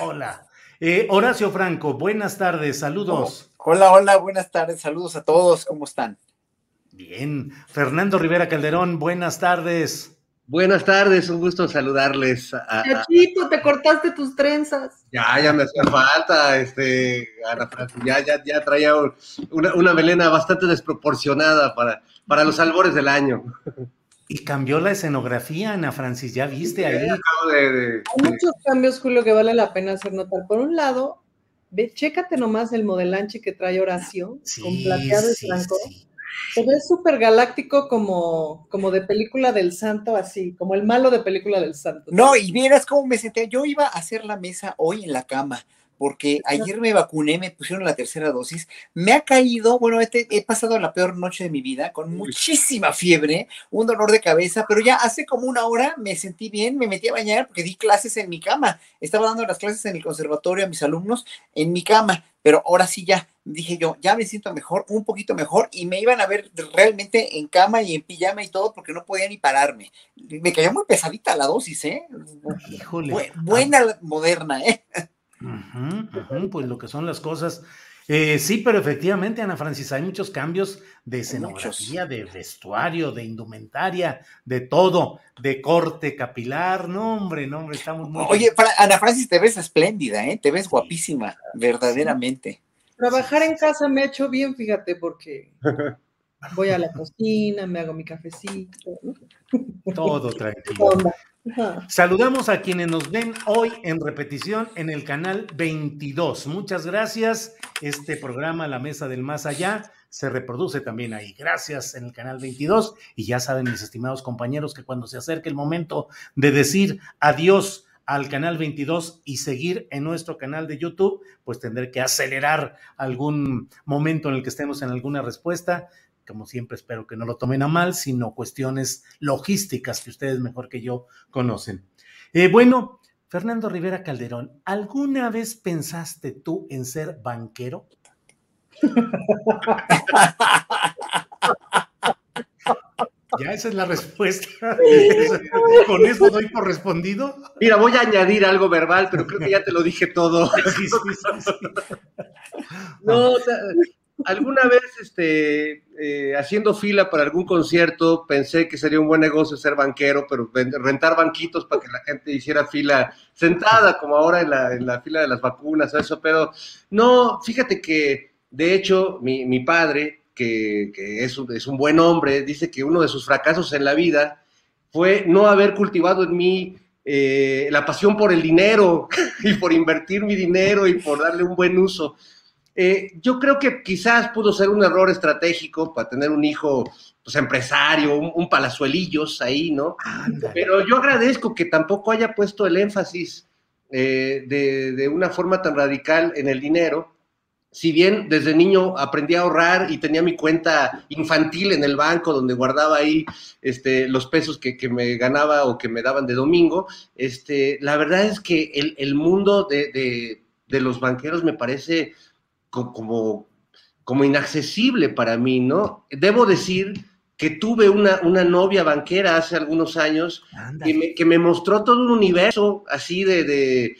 Hola. Eh, Horacio Franco, buenas tardes, saludos. Hola, hola, buenas tardes, saludos a todos, ¿cómo están? Bien. Fernando Rivera Calderón, buenas tardes. Buenas tardes, un gusto saludarles. Chachito, te cortaste tus trenzas. Ya, ya me hacía falta, este, Ana Francis, ya, ya, ya traía una, una melena bastante desproporcionada para, para los albores del año. Y cambió la escenografía, Ana Francis, ya viste ahí. Hay muchos cambios, Julio, que vale la pena hacer notar. Por un lado, ve, chécate nomás el modelanche que trae Horacio, con plateado y blanco. Se ve súper galáctico como, como de película del santo, así, como el malo de película del santo. No, y vieras cómo me senté. Yo iba a hacer la mesa hoy en la cama porque ayer me vacuné, me pusieron la tercera dosis, me ha caído, bueno, he, pasado la peor noche de mi vida con muchísima fiebre, un dolor de cabeza, pero ya hace como una hora me sentí bien, me metí a bañar porque di clases en mi cama, estaba dando las clases en el conservatorio a mis alumnos en mi cama, pero ahora sí ya, dije yo, ya me siento mejor, un poquito mejor, y me iban a ver realmente en cama y en pijama y todo porque no podía ni pararme. Me cayó muy pesadita la dosis, ¿eh? Híjole. buena moderna, ¿eh? Pues lo que son las cosas. Eh, sí, pero efectivamente, Ana Francis, hay muchos cambios de escenografía, de vestuario, de indumentaria, de todo, de corte capilar. No, hombre, no, hombre, estamos muy. Oye, Ana Francis, te ves espléndida, ¿eh? Te ves guapísima, verdaderamente. Trabajar en casa me ha hecho bien, fíjate, porque voy a la cocina, me hago mi cafecito. Todo tranquilo. Saludamos a quienes nos ven hoy en repetición en el canal 22. Muchas gracias. Este programa, La Mesa del Más Allá, se reproduce también ahí. Gracias en el canal 22. Y ya saben, mis estimados compañeros, que cuando se acerque el momento de decir adiós al canal 22 y seguir en nuestro canal de YouTube, pues tendré que acelerar algún momento en el que estemos en alguna respuesta como siempre espero que no lo tomen a mal, sino cuestiones logísticas que ustedes mejor que yo conocen. Eh, bueno, Fernando Rivera Calderón, ¿alguna vez pensaste tú en ser banquero? Ya esa es la respuesta. ¿Con eso doy por respondido? Mira, voy a añadir algo verbal, pero creo que ya te lo dije todo. Sí, sí, sí, no, alguna vez este, eh, haciendo fila para algún concierto pensé que sería un buen negocio ser banquero, pero rentar banquitos para que la gente hiciera fila sentada, como ahora en la, fila de las vacunas, eso, pero no, fíjate que de hecho mi, padre, que, es, es un buen hombre, dice que uno de sus fracasos en la vida fue no haber cultivado en mí eh, la pasión por el dinero y por invertir mi dinero y por darle un buen uso. Eh, yo creo que quizás pudo ser un error estratégico para tener un hijo pues, empresario, un, palazuelillos ahí, ¿no? Pero yo agradezco que tampoco haya puesto el énfasis eh, de, una forma tan radical en el dinero. Si bien desde niño aprendí a ahorrar y tenía mi cuenta infantil en el banco donde guardaba ahí este, los pesos que, me ganaba o que me daban de domingo, este, la verdad es que el, mundo de, de los banqueros me parece como, como inaccesible para mí, ¿no? Debo decir que tuve una, una novia banquera hace algunos años que me, que me, mostró todo un universo así de, de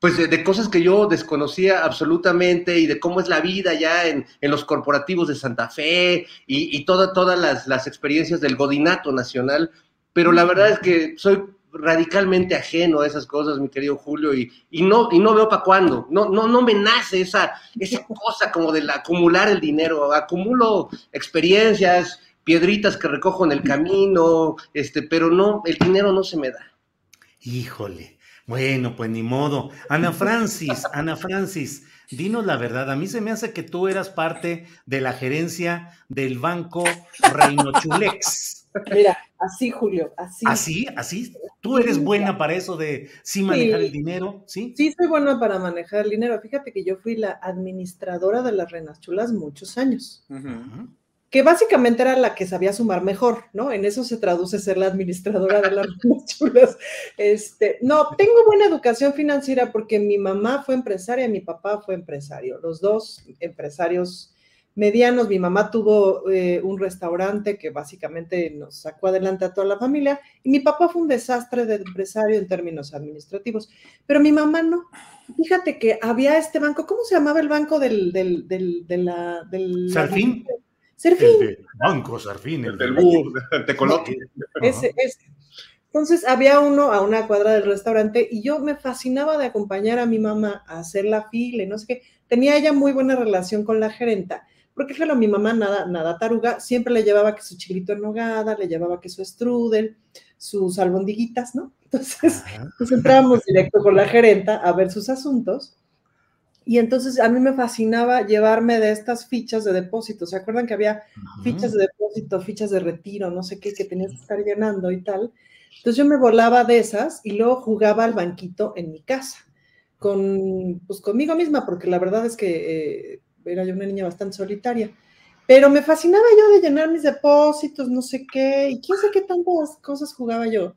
pues de, cosas que yo desconocía absolutamente y de cómo es la vida ya en, en los corporativos de Santa Fe y, y todas las, las experiencias del godinato nacional. Pero la verdad es que soy radicalmente ajeno a esas cosas, mi querido Julio, y, y no, y no veo para cuándo. No, no, no me nace esa, esa cosa como de acumular el dinero. Acumulo experiencias, piedritas que recojo en el camino, este, pero no, el dinero no se me da. Híjole. Bueno, pues ni modo. Ana Francis, Ana Francis, dinos la verdad. A mí se me hace que tú eras parte de la gerencia del banco Reino Chulex. Mira, así, Julio, así. ¿Así? ¿Así? ¿Tú eres buena para eso de sí manejar el dinero? Sí. Sí, soy buena para manejar el dinero. Fíjate que yo fui la administradora de las Renas Chulas muchos años. Que básicamente era la que sabía sumar mejor, ¿no? En eso se traduce ser la administradora de las Renas Chulas. Este, no, tengo buena educación financiera porque mi mamá fue empresaria, mi papá fue empresario. Los dos empresarios medianos. Mi mamá tuvo eh, un restaurante que básicamente nos sacó adelante a toda la familia y mi papá fue un desastre de empresario en términos administrativos, pero mi mamá no. Fíjate que había este banco, ¿cómo se llamaba el banco del, del, del, de la, del Sarfín? Serfín. banco Sarfín, el, del bus, coloque. Ese, ese. Entonces había uno a una cuadra del restaurante y yo me fascinaba de acompañar a mi mamá a hacer la fila y no sé qué. Tenía ella muy buena relación con la gerenta porque claro, mi mamá nada, nada taruga, siempre le llevaba que su chilito en nogada, le llevaba que su strudel, sus albondiguitas, ¿no? Entonces, pues entrábamos directo con la gerenta a ver sus asuntos. Y entonces a mí me fascinaba llevarme de estas fichas de depósito. ¿Se acuerdan que había fichas de depósito, fichas de retiro, no sé qué, que tenías que estar llenando y tal? Entonces yo me volaba de esas y luego jugaba al banquito en mi casa, con, pues conmigo misma, porque la verdad es que eh, era yo una niña bastante solitaria. Pero me fascinaba yo de llenar mis depósitos, no sé qué, y quién sé qué tantas cosas jugaba yo.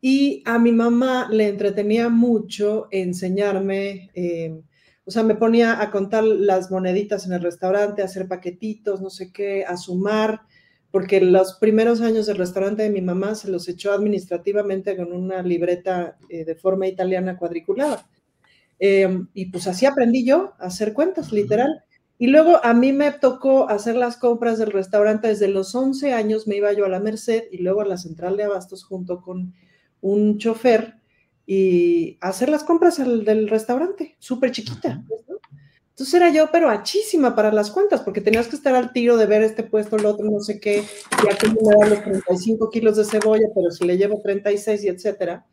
Y a mi mamá le entretenía mucho enseñarme, eh, o sea, me ponía a contar las moneditas en el restaurante, a hacer paquetitos, no sé qué, a sumar, porque los primeros años del restaurante de mi mamá se los echó administrativamente con una libreta eh, de forma italiana cuadriculada. Eh, y pues así aprendí yo a hacer cuentas, literal. Y luego a mí me tocó hacer las compras del restaurante desde los 11 años, me iba yo a la Merced y luego a la central de abastos junto con un chofer y hacer las compras del restaurante, súper chiquita. Pues, Entonces era yo, pero achísima para las cuentas, porque tenías que estar al tiro de ver este puesto, el otro, no sé qué, y aquí me dan los 35 kilos de cebolla, pero si le llevo 36 y etcétera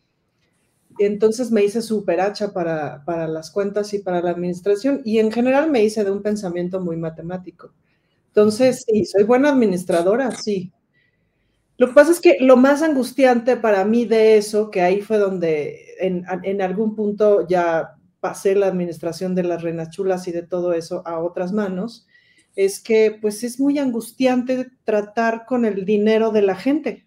entonces me hice súper hacha para, para las cuentas y para la administración y en general me hice de un pensamiento muy matemático. Entonces, sí, soy buena administradora, sí. Lo que pasa es que lo más angustiante para mí de eso, que ahí fue donde en, en algún punto ya pasé la administración de las reinas chulas y de todo eso a otras manos, es que pues es muy angustiante tratar con el dinero de la gente,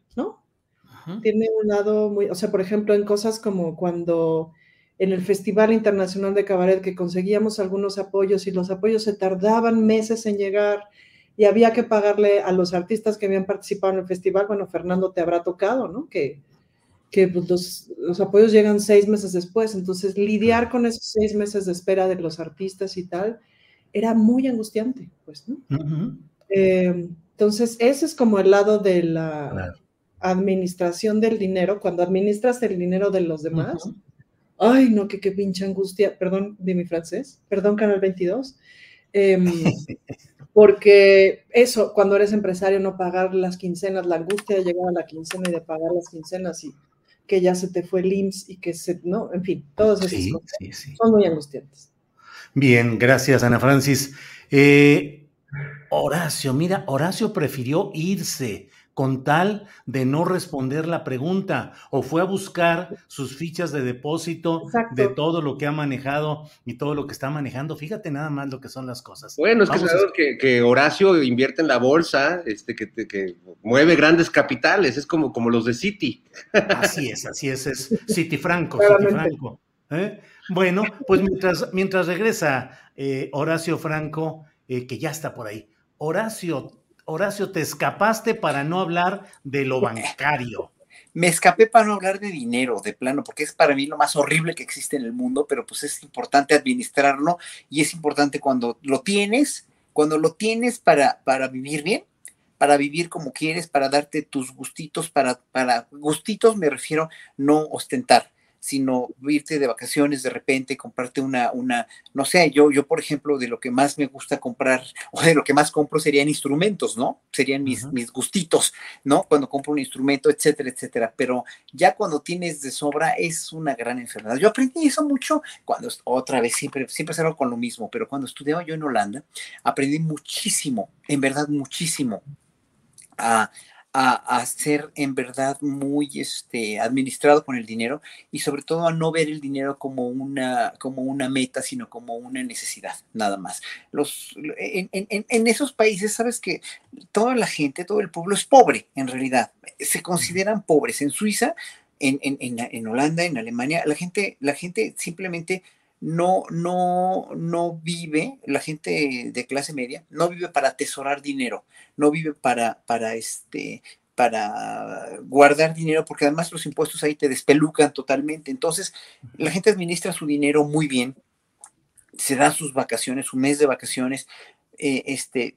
tiene un lado muy, o sea, por ejemplo, en cosas como cuando en el Festival Internacional de Cabaret que conseguíamos algunos apoyos y los apoyos se tardaban meses en llegar y había que pagarle a los artistas que habían participado en el festival, bueno, Fernando te habrá tocado, ¿no? Que, que pues, los, los, apoyos llegan seis meses después, entonces lidiar con esos seis meses de espera de los artistas y tal era muy angustiante, pues, ¿no? Eh, entonces, ese es como el lado de la administración del dinero, cuando administras el dinero de los demás, ay, no, que qué pinche angustia, perdón de mi francés, perdón, Canal 22, em, porque eso, cuando eres empresario, no pagar las quincenas, la angustia de llegar a la quincena y de pagar las quincenas y que ya se te fue el IMSS y que se, no, en fin, todas esas cosas. son muy angustiantes. Bien, gracias, Ana Francis. Eh, Horacio, mira, Horacio prefirió irse con tal de no responder la pregunta o fue a buscar sus fichas de depósito de todo lo que ha manejado y todo lo que está manejando. Fíjate nada más lo que son las cosas. Bueno, es que, que, Horacio invierte en la bolsa, este, que, que, mueve grandes capitales, es como, como los de Citi. Así es, así es, es Citi Franco, Citi Franco. ¿eh? Bueno, pues mientras, mientras regresa eh, Horacio Franco, eh, que ya está por ahí. Horacio, Horacio, te escapaste para no hablar de lo bancario. Me escapé para no hablar de dinero, de plano, porque es para mí lo más horrible que existe en el mundo, pero pues es importante administrarlo y es importante cuando lo tienes, cuando lo tienes para, para vivir bien, para vivir como quieres, para darte tus gustitos, para, para gustitos me refiero no ostentar, sino irte de vacaciones de repente, comprarte una, una, no sé, yo, yo por ejemplo, de lo que más me gusta comprar o de lo que más compro serían instrumentos, ¿no? Serían mis, mis gustitos, ¿no? Cuando compro un instrumento, etcétera, etcétera. Pero ya cuando tienes de sobra es una gran enfermedad. Yo aprendí eso mucho cuando, otra vez, siempre, siempre salgo con lo mismo, pero cuando estudiaba yo en Holanda, aprendí muchísimo, en verdad muchísimo, a, a, ser en verdad muy este, administrado con el dinero y sobre todo a no ver el dinero como una, como una meta, sino como una necesidad, nada más. Los, en, en, esos países, sabes que toda la gente, todo el pueblo es pobre, en realidad. Se consideran pobres. En Suiza, en, en Holanda, en Alemania, la gente, la gente simplemente no, no, no vive, la gente de clase media, no vive para atesorar dinero, no vive para, para este, para guardar dinero, porque además los impuestos ahí te despelucan totalmente. Entonces, la gente administra su dinero muy bien, se da sus vacaciones, su mes de vacaciones, eh, este,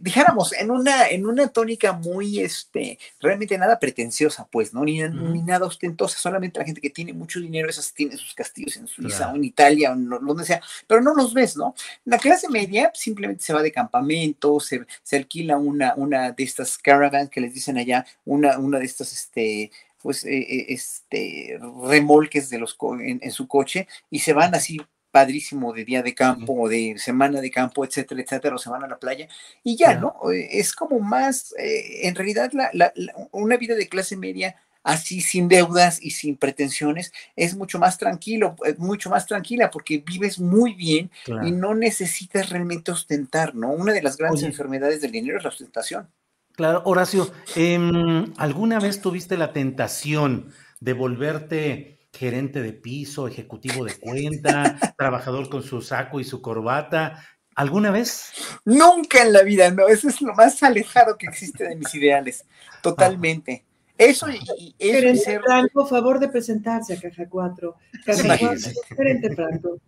dijéramos, en una, en una tónica muy, este, realmente nada pretenciosa, pues, ¿no? Ni, nada ostentosa, solamente la gente que tiene mucho dinero, esas tiene sus castillos en Suiza o en Italia o en donde sea, pero no los ves, ¿no? La clase media simplemente se va de campamento, se, se alquila una, una de estas caravans que les dicen allá, una, una de estas, este, pues, eh, eh, este, remolques de los en, su coche y se van así padrísimo de día de campo o de semana de campo, etcétera, etcétera, o se van a la playa y ya, ¿no? Eh, es como más, eh, en realidad, la, una vida de clase media así sin deudas y sin pretensiones es mucho más tranquilo, eh, mucho más tranquila porque vives muy bien y no necesitas realmente ostentar, ¿no? Una de las grandes enfermedades del dinero es la ostentación. Claro, Horacio, em, ¿alguna vez tuviste la tentación de volverte gerente de piso, ejecutivo de cuenta, trabajador con su saco y su corbata. ¿Alguna vez? Nunca en la vida, no. Eso es lo más alejado que existe de mis ideales. Totalmente. Eso y, eso ser... Franco, favor de presentarse a Caja 4. Caja 4, gerente Franco.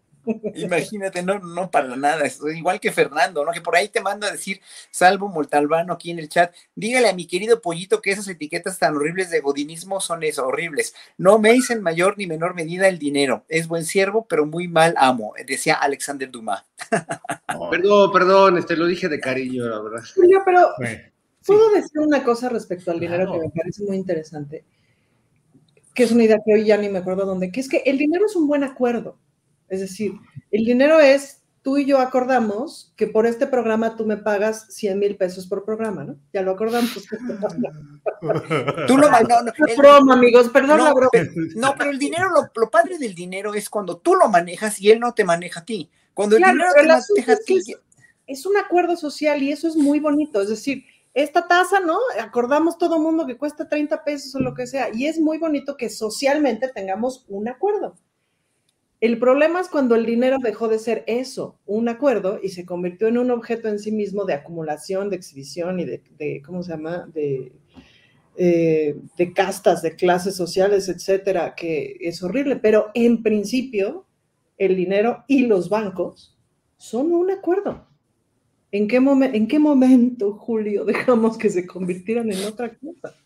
Imagínate, no, no para nada, es igual que Fernando, ¿no? Que por ahí te manda a decir, Salvo Moltalbano aquí en el chat, dígale a mi querido pollito que esas etiquetas tan horribles de godinismo son eso, horribles. No me en mayor ni menor medida el dinero. Es buen siervo, pero muy mal amo, decía Alexander Dumas. perdón, perdón, este lo dije de cariño, la verdad. pero puedo decir una cosa respecto al dinero que me parece muy interesante, que es una idea que hoy ya ni me acuerdo dónde, que es que el dinero es un buen acuerdo. Es decir, el dinero es, tú y yo acordamos que por este programa tú me pagas 100 mil pesos por programa, ¿no? Ya lo acordamos. tú lo no, no, broma, amigos, perdón no, la broma. no, pero el dinero, lo, padre del dinero es cuando tú lo manejas y él no te maneja a ti. Cuando el dinero te maneja a ti. Es, es un acuerdo social y eso es muy bonito. Es decir, esta tasa, ¿no? Acordamos todo el mundo que cuesta 30 pesos o lo que sea. Y es muy bonito que socialmente tengamos un acuerdo. El problema es cuando el dinero dejó de ser eso, un acuerdo, y se convirtió en un objeto en sí mismo de acumulación, de exhibición y de, ¿cómo se llama? De, eh, de castas, de clases sociales, etcétera, que es horrible. Pero en principio, el dinero y los bancos son un acuerdo. ¿En qué, ¿En qué momento, Julio, dejamos que se convirtieran en otra cosa?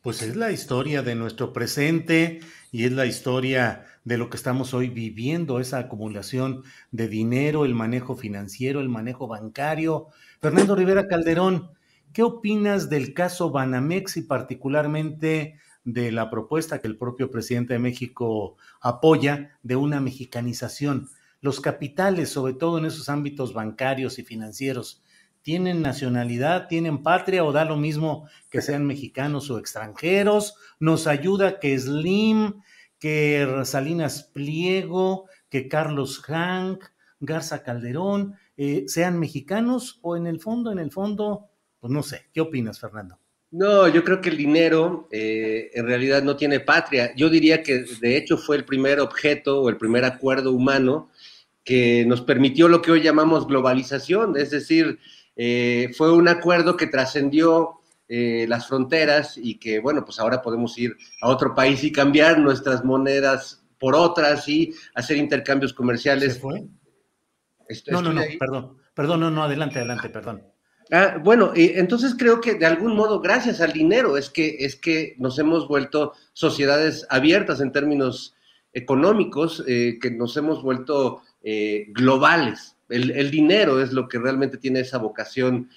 Pues es la historia de nuestro presente y es la historia de lo que estamos hoy viviendo, esa acumulación de dinero, el manejo financiero, el manejo bancario. Fernando Rivera Calderón, ¿qué opinas del caso Banamex y particularmente de la propuesta que el propio presidente de México apoya de una mexicanización? Los capitales, sobre todo en esos ámbitos bancarios y financieros, ¿tienen nacionalidad, tienen patria o da lo mismo que sean mexicanos o extranjeros? ¿Nos ayuda que Slim que Salinas Pliego, que Carlos Hank, Garza Calderón, eh, sean mexicanos o en el fondo, en el fondo, pues no sé, ¿qué opinas, Fernando? No, yo creo que el dinero eh, en realidad no tiene patria. Yo diría que de hecho fue el primer objeto o el primer acuerdo humano que nos permitió lo que hoy llamamos globalización, es decir, eh, fue un acuerdo que trascendió eh, las fronteras y que, bueno, pues ahora podemos ir a otro país y cambiar nuestras monedas por otras y hacer intercambios comerciales. ¿Se fue? no, no, no, perdón, perdón, no, no, adelante, adelante, perdón. Ah, bueno, entonces creo que de algún modo, gracias al dinero, es que, es que nos hemos vuelto sociedades abiertas en términos económicos, eh, que nos hemos vuelto eh, globales. El, dinero es lo que realmente tiene esa vocación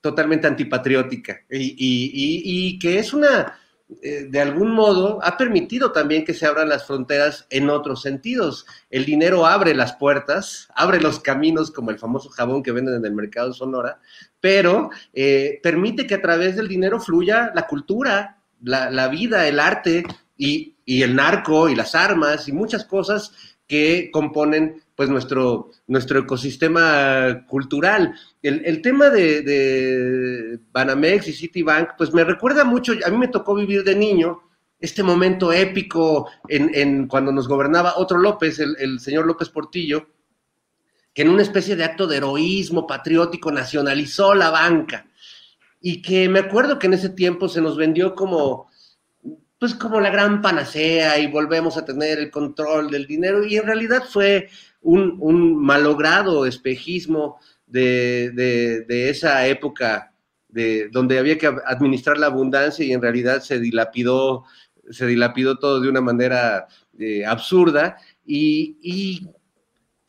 totalmente antipatriótica y, que es una, de algún modo, ha permitido también que se abran las fronteras en otros sentidos. El dinero abre las puertas, abre los caminos, como el famoso jabón que venden en el mercado Sonora, pero permite que a través del dinero fluya la cultura, la, la vida, el arte y, y el narco y las armas y muchas cosas que componen pues nuestro, nuestro ecosistema cultural. El, tema de, Banamex y Citibank, pues me recuerda mucho, a mí me tocó vivir de niño este momento épico en, cuando nos gobernaba otro López, el, el, señor López Portillo, que en una especie de acto de heroísmo patriótico nacionalizó la banca. Y que me acuerdo que en ese tiempo se nos vendió como pues como la gran panacea y volvemos a tener el control del dinero y en realidad fue un, malogrado espejismo de, esa época de, donde había que administrar la abundancia y en realidad se dilapidó, se dilapidó todo de una manera eh, absurda y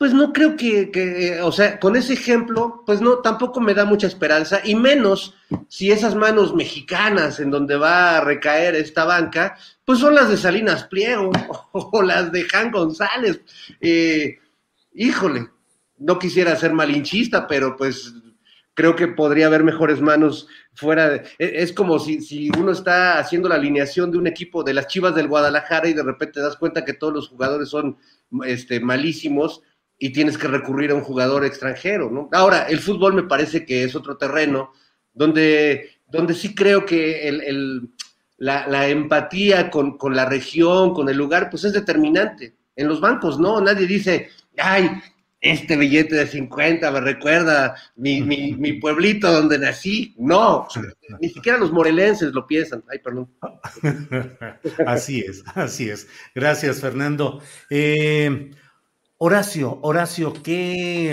pues no creo que, o sea, con ese ejemplo, pues no, tampoco me da mucha esperanza, y menos si esas manos mexicanas en donde va a recaer esta banca, pues son las de Salinas Pliego o, las de Jan González. Eh, híjole, no quisiera ser malinchista, pero pues creo que podría haber mejores manos fuera de... E, es como si, si, uno está haciendo la alineación de un equipo de las Chivas del Guadalajara y de repente te das cuenta que todos los jugadores son este, malísimos y tienes que recurrir a un jugador extranjero. Ahora, el fútbol me parece que es otro terreno donde, donde sí creo que el, la, empatía con, la región, con el lugar, pues es determinante. En los bancos, ¿no? Nadie dice, ay, este billete de 50 me recuerda mi, mi, mi pueblito donde nací. No, ni siquiera los morelenses lo piensan. Ay, perdón. Así es, así es. Gracias, Fernando. Eh, Horacio, Horacio, ¿qué,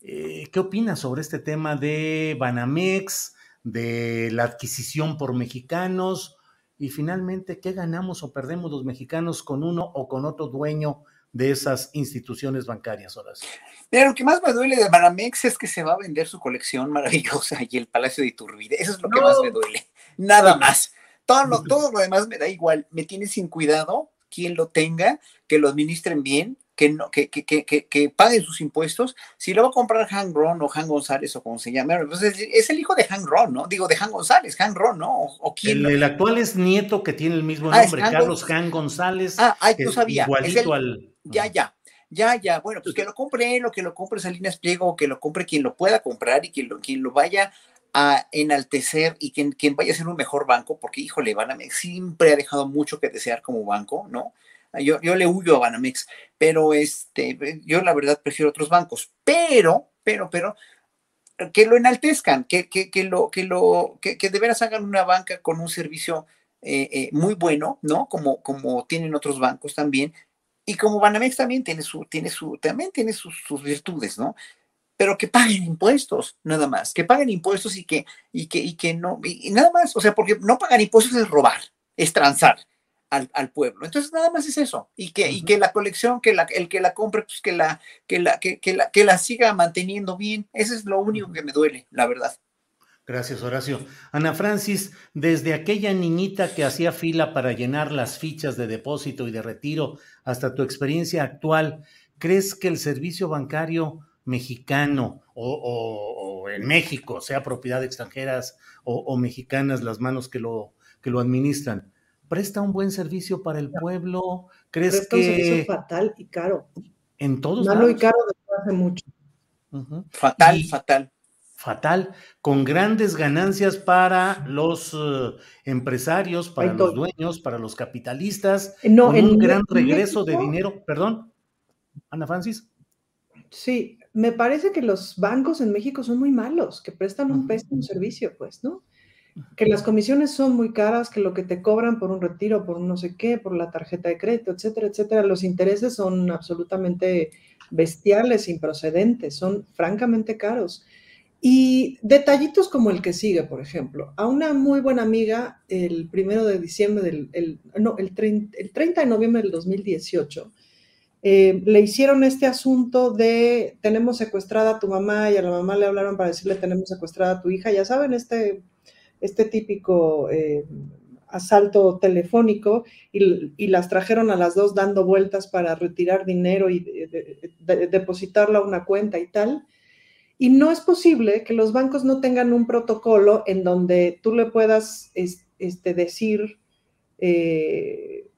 eh, ¿qué opinas sobre este tema de Banamex, de la adquisición por mexicanos y finalmente qué ganamos o perdemos los mexicanos con uno o con otro dueño de esas instituciones bancarias, Horacio? Mira, lo que más me duele de Banamex es que se va a vender su colección maravillosa y el Palacio de Iturbide. Eso es lo que más me duele. Nada más. Todo lo, todo lo demás me da igual. Me tiene sin cuidado quien lo tenga, que lo administren bien, que, no, que, que, que, que, paguen sus impuestos, si lo va a comprar Han Ron o Han González o como se llame, pues es, el hijo de Han Ron, ¿no? Digo, de Han González, Han Ron, ¿no? O, quién, el, actual es nieto que tiene el mismo ah, nombre, Carlos Han González. Ah, ay, tú sabía. Igualito al. Ya, ya. Ya, ya, bueno, pues que lo compre él o que lo compre Salinas Pliego o que lo compre quien lo pueda comprar y quien lo, quien lo vaya a enaltecer y quien, quien vaya a ser un mejor banco, porque híjole, Banamex siempre ha dejado mucho que desear como banco, ¿no? Yo, yo le huyo a Banamex, pero este, yo la verdad prefiero otros bancos, pero, pero, pero, que lo enaltezcan, que, que, que lo, que lo, que, que, de veras hagan una banca con un servicio eh, eh, muy bueno, ¿no? Como, como tienen otros bancos también, y como Banamex también tiene su, tiene su, también tiene sus, sus virtudes, ¿no? pero que paguen impuestos, nada más, que paguen impuestos y que, y que, y que no, y, nada más, o sea, porque no pagar impuestos es robar, es transar al, pueblo. Entonces, nada más es eso. Y que, y que la colección, que la, el que la compre, pues que la, que la, que, la, que la siga manteniendo bien. Eso es lo único que me duele, la verdad. Gracias, Horacio. Ana Francis, desde aquella niñita que hacía fila para llenar las fichas de depósito y de retiro hasta tu experiencia actual, ¿crees que el servicio bancario mexicano o, en México, sea propiedad de extranjeras o, o, mexicanas las manos que lo, que lo administran, presta un buen servicio para el pueblo? ¿Crees presta que un servicio fatal y caro? En todos Malo y caro desde hace mucho. Fatal, fatal. Fatal, con grandes ganancias para los eh, empresarios, para los dueños, para los capitalistas, con un gran regreso de dinero. Perdón, Ana Francis. Sí, me parece que los bancos en México son muy malos, que prestan un pésimo servicio, pues, ¿no? Que las comisiones son muy caras, que lo que te cobran por un retiro, por no sé qué, por la tarjeta de crédito, etcétera, etcétera, los intereses son absolutamente bestiales, improcedentes, son francamente caros. Y detallitos como el que sigue, por ejemplo, a una muy buena amiga, el primero de diciembre del, el, no, el 30, el 30 de noviembre del 2018, eh, le hicieron este asunto de tenemos secuestrada a tu mamá y a la mamá le hablaron para decirle tenemos secuestrada a tu hija, ya saben, este, este típico eh, asalto telefónico y, las trajeron a las dos dando vueltas para retirar dinero y depositarlo a una cuenta y tal. Y no es posible que los bancos no tengan un protocolo en donde tú le puedas este, decir, eh,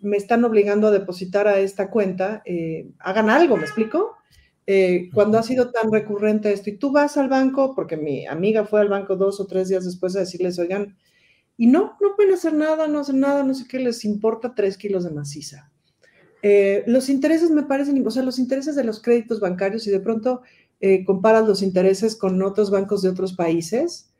me están obligando a depositar a esta cuenta, eh, hagan algo, ¿me explico? Eh, cuando ha sido tan recurrente esto y tú vas al banco, porque mi amiga fue al banco dos o tres días después de decirles, oigan, y no, no pueden hacer nada, no hacen nada, no sé qué, les importa tres kilos de maciza. Eh, los intereses me parecen, o sea, los intereses de los créditos bancarios y de pronto comparas los intereses con otros bancos de otros países,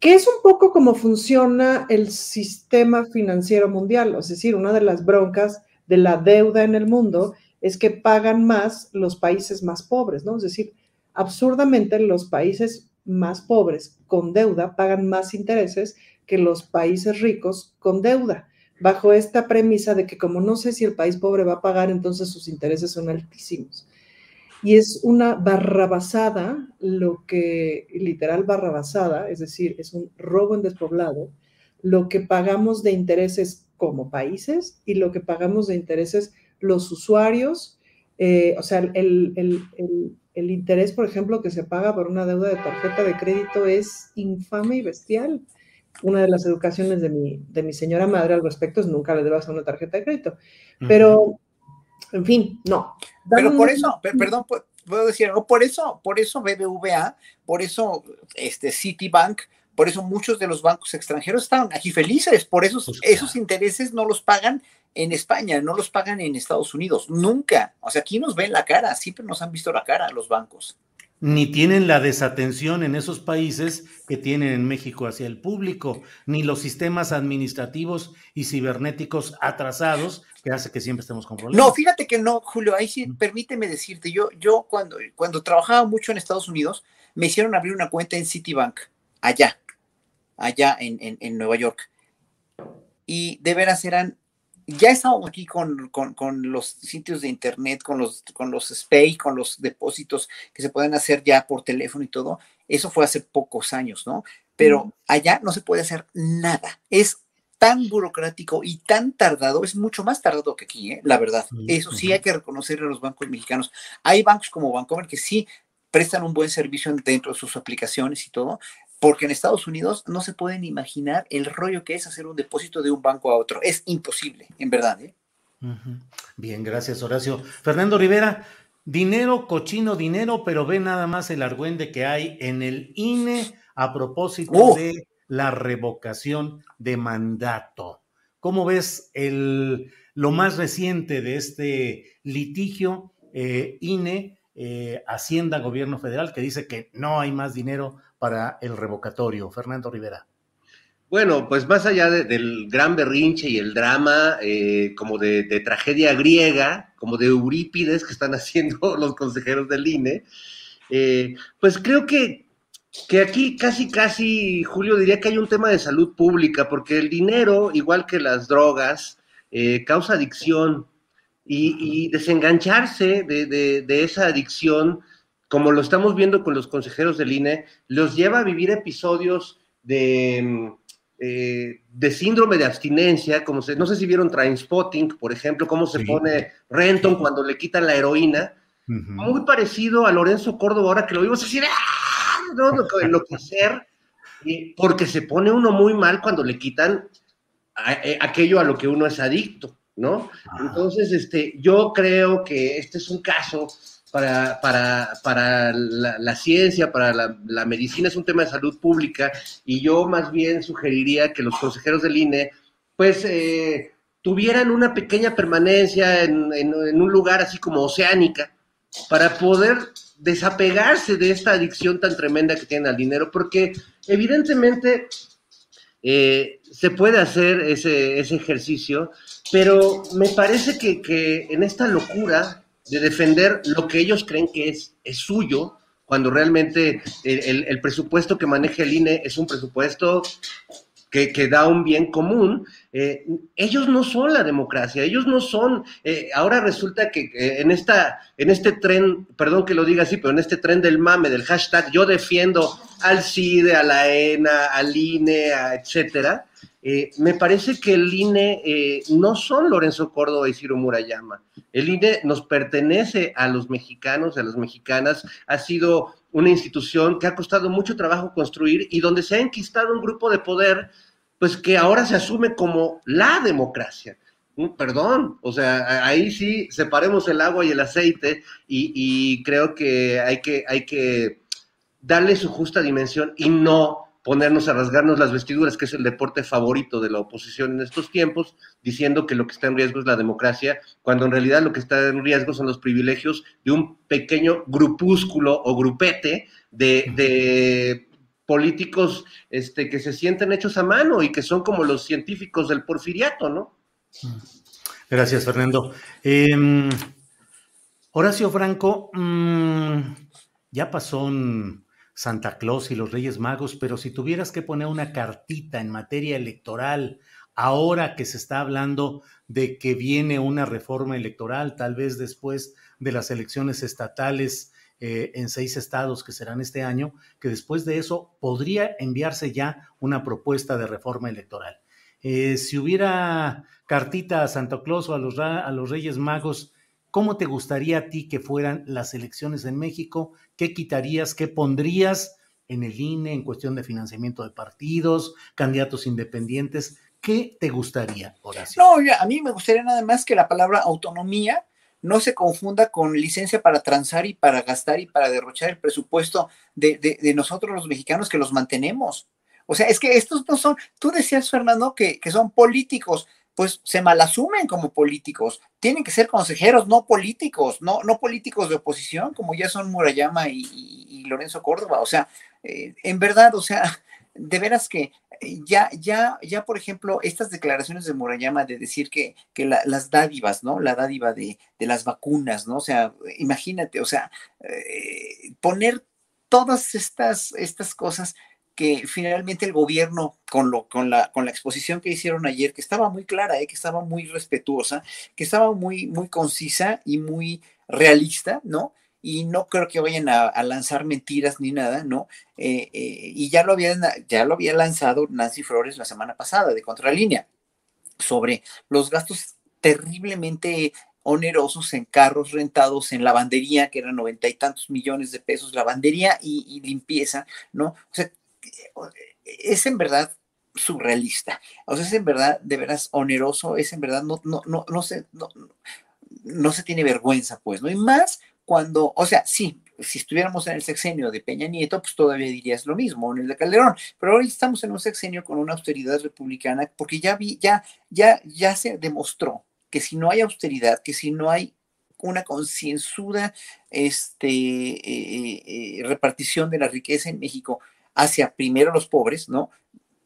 que es un poco como funciona el sistema financiero mundial. Es decir, una de las broncas de la deuda en el mundo es que pagan más los países más pobres, ¿no? Es decir, absurdamente los países más pobres con deuda pagan más intereses que los países ricos con deuda, bajo esta premisa de que como no sé si el país pobre va a pagar, entonces sus intereses son altísimos y es una barrabasada, lo que literal barrabasada, es decir, es un robo en despoblado, lo que pagamos de intereses como países y lo que pagamos de intereses los usuarios, eh, o sea, el, el, interés, por ejemplo, que se paga por una deuda de tarjeta de crédito es infame y bestial. Una de las educaciones de mi, de mi señora madre al respecto es nunca le debas una tarjeta de crédito. Pero en fin, no. Pero por eso, perdón, puedo decir algo, por eso, por eso BBVA, por eso este Citibank, por eso muchos de los bancos extranjeros estaban aquí felices, por eso pues esos intereses no los pagan en España, no los pagan en Estados Unidos, nunca. O sea, aquí nos ven la cara, siempre nos han visto la cara los bancos ni tienen la desatención en esos países que tienen en México hacia el público, ni los sistemas administrativos y cibernéticos atrasados que hace que siempre estemos con problemas. No, fíjate que no, Julio, ahí sí, permíteme decirte, yo, yo cuando, cuando trabajaba mucho en Estados Unidos, me hicieron abrir una cuenta en Citibank, allá, allá en, en, en Nueva York. Y de veras eran ya estamos aquí con, los sitios de internet, con los, con los SPAY, con los depósitos que se pueden hacer ya por teléfono y todo. Eso fue hace pocos años, ¿no? Pero allá no se puede hacer nada. Es tan burocrático y tan tardado, es mucho más tardado que aquí, ¿eh? la verdad. Eso sí hay que reconocerle a los bancos mexicanos. Hay bancos como Bancomer que sí prestan un buen servicio dentro de sus aplicaciones y todo, porque en Estados Unidos no se pueden imaginar el rollo que es hacer un depósito de un banco a otro. Es imposible, en verdad. ¿eh? Bien, gracias Horacio. Fernando Rivera, dinero, cochino dinero, pero ve nada más el argüende que hay en el INE a propósito de la revocación de mandato. ¿Cómo ves el, lo más reciente de este litigio eh, INE, eh, Hacienda, Gobierno Federal, que dice que no hay más dinero para el revocatorio. Fernando Rivera. Bueno, pues más allá del gran berrinche y el drama, eh, como de, tragedia griega, como de Eurípides que están haciendo los consejeros del INE, eh, pues creo que, que aquí casi, casi, Julio, diría que hay un tema de salud pública, porque el dinero, igual que las drogas, eh, causa adicción y, desengancharse de, de esa adicción como lo estamos viendo con los consejeros del INE, los lleva a vivir episodios de, mm, eh, de síndrome de abstinencia, como se, no sé si vieron Trainspotting, por ejemplo, cómo se pone Renton cuando le quitan la heroína, muy parecido a Lorenzo Córdoba, ahora que lo vimos así, ¡ah! ¿no? enloquecer, porque se pone uno muy mal cuando le quitan eh, aquello a lo que uno es adicto, ¿no? Entonces, este, yo creo que este es un caso para, para, para la, ciencia, para la, medicina, es un tema de salud pública y yo más bien sugeriría que los consejeros del INE, pues, eh, tuvieran una pequeña permanencia en, un lugar así como oceánica, para poder desapegarse de esta adicción tan tremenda que tienen al dinero, porque evidentemente eh, se puede hacer ese, ejercicio, pero me parece que, en esta locura de defender lo que ellos creen que es, es suyo, cuando realmente el, el, presupuesto que maneja el INE es un presupuesto que, da un bien común, eh, ellos no son la democracia, ellos no son, eh, ahora resulta que en, esta, en este tren, perdón que lo diga así, pero en este tren del mame, del hashtag, yo defiendo al CIDE, a la ENA, al INE, etcétera, eh, me parece que el INE no son Lorenzo Córdoba y Ciro Murayama. El INE nos pertenece a los mexicanos, a las mexicanas, ha sido una institución que ha costado mucho trabajo construir y donde se ha enquistado un grupo de poder, pues que ahora se asume como la democracia. Mm, perdón, o sea, ahí sí separemos el agua y el aceite y, creo que hay, que hay que darle su justa dimensión y no ponernos a rasgarnos las vestiduras, que es el deporte favorito de la oposición en estos tiempos, diciendo que lo que está en riesgo es la democracia, cuando en realidad lo que está en riesgo son los privilegios de un pequeño grupúsculo o grupete de, políticos este, que se sienten hechos a mano y que son como los científicos del porfiriato, ¿no? Gracias, Fernando. Em, Horacio Franco, mm, ya pasó un Santa Claus y los Reyes Magos, pero si tuvieras que poner una cartita en materia electoral, ahora que se está hablando de que viene una reforma electoral, tal vez después de las elecciones estatales eh, en seis estados que serán este año, que después de eso podría enviarse ya una propuesta de reforma electoral. Eh, si hubiera cartita a Santa Claus o a los, a los Reyes Magos, ¿Cómo te gustaría a ti que fueran las elecciones en México? ¿Qué quitarías? ¿Qué pondrías en el INE en cuestión de financiamiento de partidos, candidatos independientes? ¿Qué te gustaría, Horacio? No, a mí me gustaría nada más que la palabra autonomía no se confunda con licencia para transar y para gastar y para derrochar el presupuesto de, nosotros los mexicanos que los mantenemos. O sea, es que estos no son, tú decías, Fernando, que, que son políticos pues se malasumen como políticos. Tienen que ser consejeros, no políticos, no, no políticos de oposición, como ya son Murayama y, Lorenzo Córdoba. O sea, eh, en verdad, o sea, de veras que eh, ya, ya, ya, por ejemplo, estas declaraciones de Murayama de decir que, que las dádivas, ¿no? La dádiva de, las vacunas, ¿no? O sea, imagínate, o sea, eh, poner todas estas, estas cosas que finalmente el gobierno, con, lo, con, la, con la exposición que hicieron ayer, que estaba muy clara, eh, que estaba muy respetuosa, que estaba muy, muy concisa y muy realista, ¿no? Y no creo que vayan a, lanzar mentiras ni nada, ¿no? Eh, eh, y ya lo, habían, ya lo había lanzado Nancy Flores la semana pasada de Contralínea sobre los gastos terriblemente onerosos en carros rentados, en lavandería, que eran noventa y tantos millones de pesos, lavandería y, y, limpieza, ¿no? O sea, es en verdad surrealista. O sea, es en verdad, de veras, oneroso, es en verdad, no, no, no, no se, no, no se tiene vergüenza, pues, ¿no? Y más cuando, o sea, sí, si estuviéramos en el sexenio de Peña Nieto, pues todavía dirías lo mismo, en el de Calderón, pero hoy estamos en un sexenio con una austeridad republicana, porque ya vi, ya, ya, ya se demostró que si no hay austeridad, que si no hay una concienzuda este, eh, eh, eh, repartición de la riqueza en México, hacia primero los pobres, ¿no?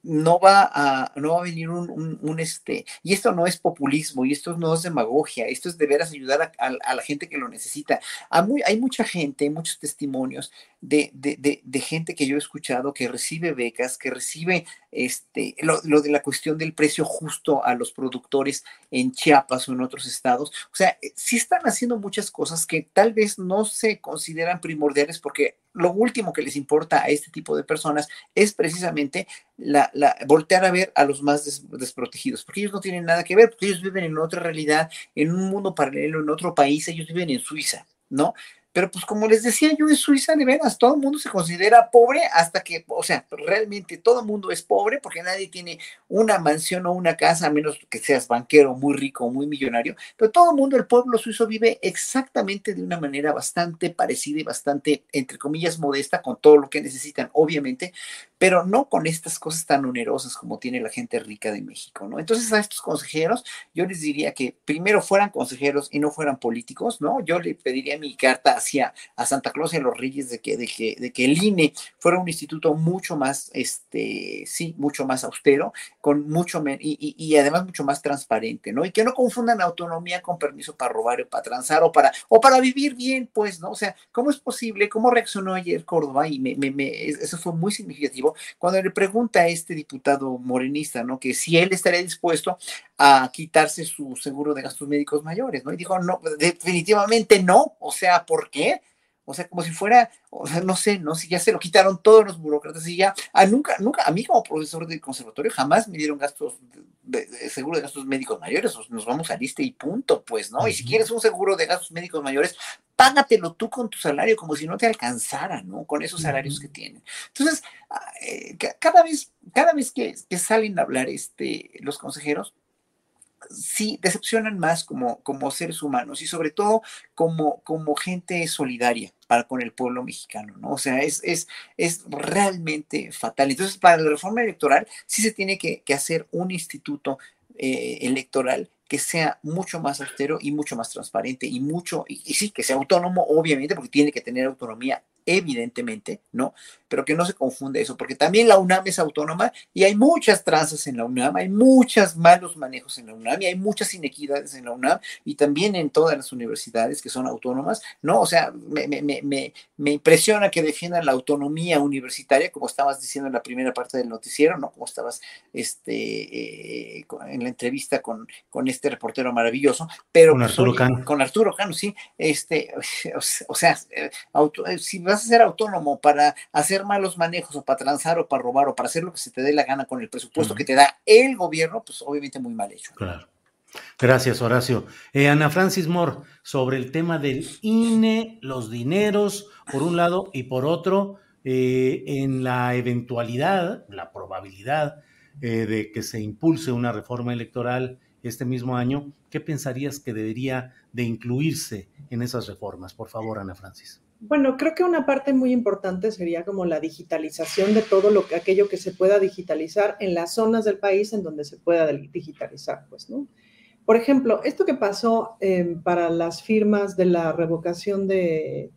no va a, no va a venir un, este, y esto no es populismo, y esto no es demagogia, esto es de veras ayudar a, la gente que lo necesita. Hay, mucha gente, muchos testimonios de, de, gente que yo he escuchado que recibe becas, que recibe este, lo, de la cuestión del precio justo a los productores en Chiapas o en otros estados. O sea, eh, sí están haciendo muchas cosas que tal vez no se consideran primordiales porque lo último que les importa a este tipo de personas es precisamente la, voltear a ver a los más desprotegidos, porque ellos no tienen nada que ver, porque ellos viven en otra realidad, en un mundo paralelo, en otro país, ellos viven en Suiza, ¿no? Pero pues como les decía yo, en Suiza de veras, todo el mundo se considera pobre hasta que, o sea, realmente todo el mundo es pobre porque nadie tiene una mansión o una casa, a menos que seas banquero muy rico muy millonario, pero todo el mundo, el pueblo suizo vive exactamente de una manera bastante parecida y bastante, entre comillas, modesta con todo lo que necesitan, obviamente, pero no con estas cosas tan onerosas como tiene la gente rica de México, ¿no? Entonces a estos consejeros yo les diría que primero fueran consejeros y no fueran políticos, ¿no? Yo le pediría mi carta hacia a Santa Claus y a los Reyes de que, de que, de que el INE fuera un instituto mucho más, este, sí, mucho más austero, con mucho, y, y, además mucho más transparente, ¿no? Y que no confundan autonomía con permiso para robar o para transar o para, o para vivir bien, pues, ¿no? O sea, ¿cómo es posible? ¿Cómo reaccionó ayer Córdoba? Y me, me, me, eso fue muy significativo cuando le pregunta a este diputado morenista, ¿no? Que si él estaría dispuesto a quitarse su seguro de gastos médicos mayores, ¿no? Y dijo, no, definitivamente no, o sea, ¿por qué? O sea, como si fuera, o sea, no sé, no si ya se lo quitaron todos los burócratas y ya, a nunca, nunca, a mí como profesor de conservatorio jamás me dieron gastos de, seguro de gastos médicos mayores, nos vamos a liste y punto, pues, ¿no? Y si quieres un seguro de gastos médicos mayores, págatelo tú con tu salario, como si no te alcanzara, ¿no? Con esos salarios que tienen. Entonces, ah, eh, cada vez, cada vez que, que salen a hablar este, los consejeros, sí decepcionan más como, como seres humanos y sobre todo como, como gente solidaria para con el pueblo mexicano, ¿no? O sea, es, es, es realmente fatal. Entonces, para la reforma electoral sí se tiene que, hacer un instituto eh, electoral que sea mucho más austero y mucho más transparente y mucho, y, sí, que sea autónomo, obviamente, porque tiene que tener autonomía evidentemente, ¿no? Pero que no se confunde eso, porque también la UNAM es autónoma y hay muchas tranzas en la UNAM, hay muchos malos manejos en la UNAM y hay muchas inequidades en la UNAM y también en todas las universidades que son autónomas, ¿no? O sea, me, me, me, me impresiona que defiendan la autonomía universitaria, como estabas diciendo en la primera parte del noticiero, ¿no? Como estabas este, eh, en la entrevista con, con este reportero maravilloso, pero... Con Arturo Cano. Con Arturo Cano, sí. Este, o sea, eh, auto, eh, si vas a ser autónomo para hacer malos manejos o para transar o para robar o para hacer lo que se te dé la gana con el presupuesto que te da el gobierno, pues obviamente muy mal hecho. Claro. Gracias, Horacio. Eh, Ana Francis Moore, sobre el tema del INE, los dineros, por un lado, y por otro, eh, en la eventualidad, la probabilidad eh, de que se impulse una reforma electoral este mismo año, ¿qué pensarías que debería de incluirse en esas reformas? Por favor, Ana Francis. Bueno, creo que una parte muy importante sería como la digitalización de todo lo que aquello que se pueda digitalizar en las zonas del país en donde se pueda digitalizar, pues, ¿no? Por ejemplo, esto que pasó em, para las firmas de la revocación de,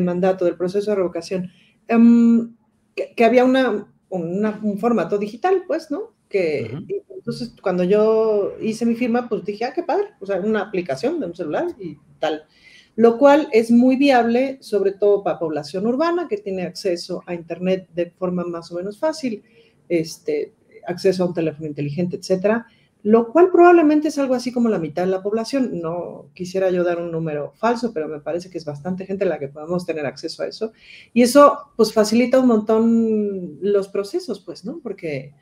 mandato, del proceso de revocación, em, que, había una, un formato digital, pues, ¿no? Que entonces cuando yo hice mi firma, pues dije, ah, qué padre, o sea, una aplicación de un celular y tal lo cual es muy viable, sobre todo para población urbana que tiene acceso a Internet de forma más o menos fácil, este, acceso a un teléfono inteligente, etcétera, lo cual probablemente es algo así como la mitad de la población. No quisiera yo dar un número falso, pero me parece que es bastante gente la que podemos tener acceso a eso. Y eso, pues, facilita un montón los procesos, pues, ¿no? Porque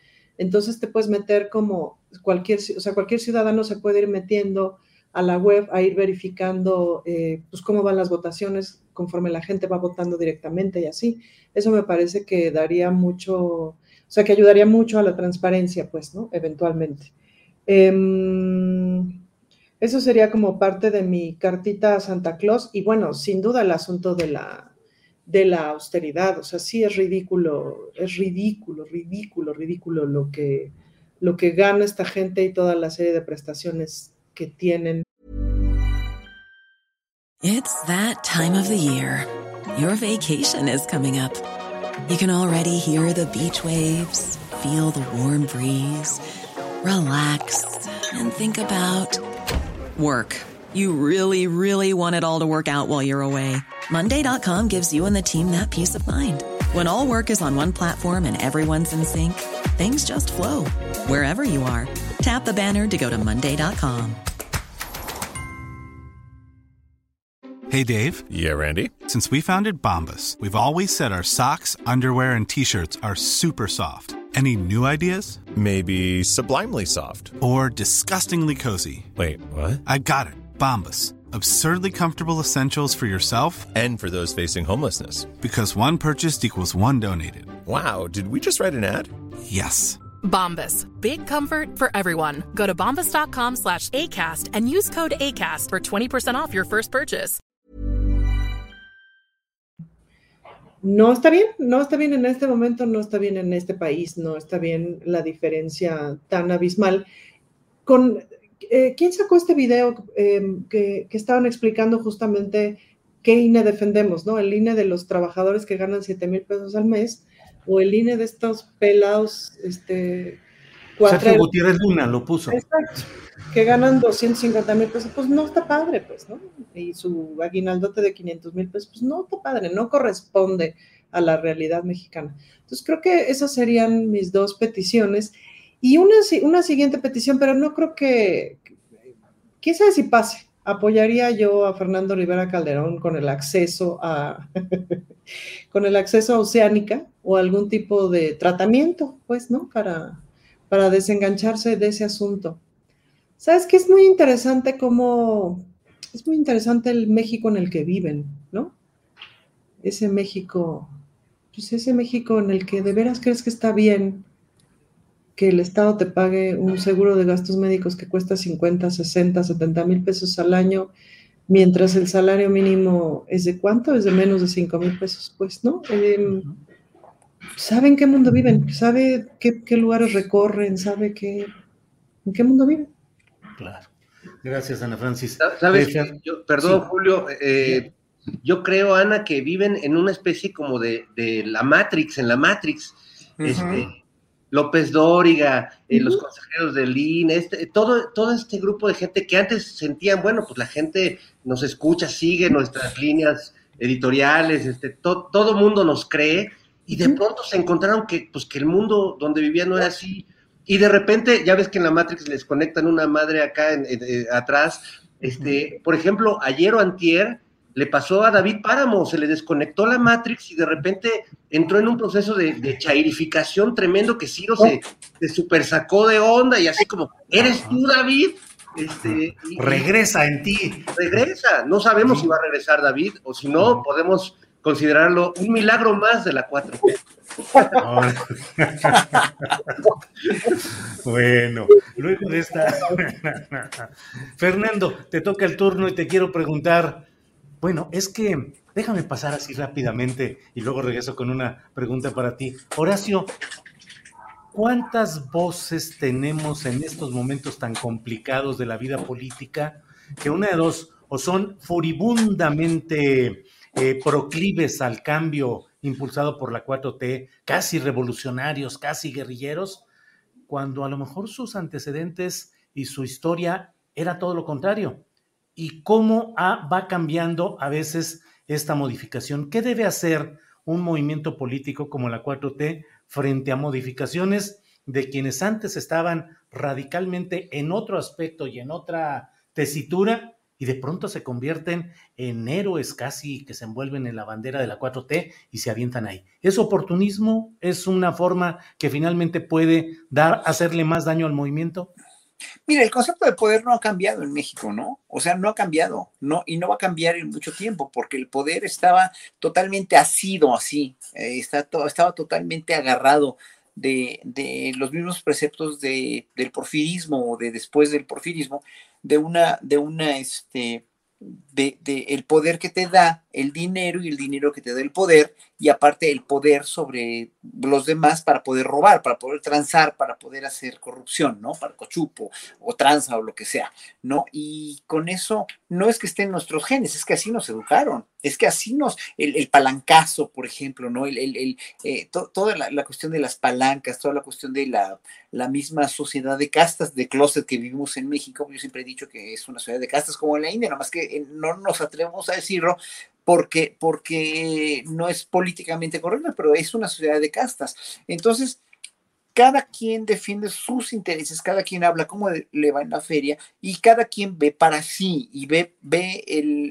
entonces te puedes meter como cualquier, o sea, cualquier ciudadano se puede ir metiendo a la web a ir verificando eh, pues cómo van las votaciones conforme la gente va votando directamente y así. Eso me parece que daría mucho, o sea, que ayudaría mucho a la transparencia, pues, ¿no? Eventualmente. Em, eso sería como parte de mi cartita a Santa Claus y bueno, sin duda el asunto de la, de la austeridad, o sea, sí es ridículo, es ridículo, ridículo, ridículo lo que, lo que gana esta gente y toda la serie de prestaciones que tienen. It's that time of the year. Your vacation is coming up. You can already hear the beach waves, feel the warm breeze, relax and think about work. You really, really want it all to work out while you're away. Monday.com gives you and the team that peace of mind. When all work is on one platform and everyone's in sync, things just flow wherever you are. Tap the banner to go to Monday.com. Hey, Dave. Yeah, Randy. Since we founded Bombus, we've always said our socks, underwear, and t shirts are super soft. Any new ideas? Maybe sublimely soft. Or disgustingly cozy. Wait, what? I got it. Bombus Absurdly comfortable essentials for yourself and for those facing homelessness. Because one purchased equals one donated. Wow, did we just write an ad? Yes. Bombas. Big comfort for everyone. Go to bombas.com slash ACAST and use code ACAST for 20% off your first purchase. No está bien, no está bien en este momento, no está bien en este país, no está bien la diferencia tan abismal. Con eh, ¿quién sacó este video em, que, estaban explicando justamente qué INE defendemos, ¿no? El INE de los trabajadores que ganan 7 mil pesos al mes o el INE de estos pelados, este... Sergio Gutiérrez Luna lo puso. Exacto, que ganan 250 mil pesos, pues no está padre, pues, ¿no? Y su aguinaldote de 500 mil pesos, pues no está padre, no corresponde a la realidad mexicana. Entonces creo que esas serían mis dos peticiones y una, una siguiente petición, pero no creo que, quién sabe si pase. Apoyaría yo a Fernando Rivera Calderón con el acceso a, con el acceso a Oceánica o algún tipo de tratamiento, pues, ¿no? Para, para desengancharse de ese asunto. Sabes que es muy interesante cómo, es muy interesante el México en el que viven, ¿no? Ese México, pues ese México en el que de veras crees que está bien que el Estado te pague un seguro de gastos médicos que cuesta 50, 60, 70 mil pesos al año, mientras el salario mínimo es de cuánto? Es de menos de 5 mil pesos, pues, ¿no? Eh, ¿Sabe en qué mundo viven? ¿Sabe qué, lugares recorren? ¿Sabe qué, en qué mundo viven? Claro. Gracias, Ana Francis. ¿Sabes? perdón, Julio. Eh, yo creo, Ana, que viven en una especie como de, la Matrix, en la Matrix. Este, López Dóriga, eh, los consejeros del INE, este, todo, todo este grupo de gente que antes sentían, bueno, pues la gente nos escucha, sigue nuestras líneas editoriales, este, todo mundo nos cree, y de pronto se encontraron que, pues, que el mundo donde vivían no era así, y de repente, ya ves que en la Matrix les conectan una madre acá en, eh, atrás, este, por ejemplo, ayer o antier, le pasó a David Páramo, se le desconectó la Matrix y de repente entró en un proceso de, chairificación tremendo que Ciro se, se super sacó de onda y así como, ¿eres tú, David? Este, regresa en ti. Regresa. No sabemos si va a regresar David o si no, podemos considerarlo un milagro más de la 4 bueno, luego de esta... Fernando, te toca el turno y te quiero preguntar, bueno, es que déjame pasar así rápidamente y luego regreso con una pregunta para ti. Horacio, ¿cuántas voces tenemos en estos momentos tan complicados de la vida política que una de dos o son furibundamente eh, proclives al cambio impulsado por la 4T, casi revolucionarios, casi guerrilleros, cuando a lo mejor sus antecedentes y su historia era todo lo contrario? Y cómo va cambiando a veces esta modificación. ¿Qué debe hacer un movimiento político como la 4T frente a modificaciones de quienes antes estaban radicalmente en otro aspecto y en otra tesitura y de pronto se convierten en héroes casi que se envuelven en la bandera de la 4T y se avientan ahí. ¿Es oportunismo? ¿Es una forma que finalmente puede dar, hacerle más daño al movimiento? Mira, el concepto de poder no ha cambiado en México, ¿no? O sea, no ha cambiado, no, y no va a cambiar en mucho tiempo, porque el poder estaba totalmente asido así, eh, está estaba totalmente agarrado de, de los mismos preceptos de, del porfirismo o de después del porfirismo, de una, de una, este, de, de, el poder que te da el dinero y el dinero que te da el poder y aparte el poder sobre los demás para poder robar, para poder transar, para poder hacer corrupción, ¿no? Para cochupo o tranza o lo que sea, ¿no? Y con eso no es que estén nuestros genes, es que así nos educaron, es que así nos, el, palancazo, por ejemplo, ¿no? El, el, eh, toda la, cuestión de las palancas, toda la cuestión de la, la misma sociedad de castas de closet que vivimos en México, yo siempre he dicho que es una sociedad de castas como en la India, nada más que eh, no nos atrevemos a decirlo porque, porque no es políticamente correcto, pero es una sociedad de castas. Entonces, cada quien defiende sus intereses, cada quien habla cómo le va en la feria y cada quien ve para sí y ve, ve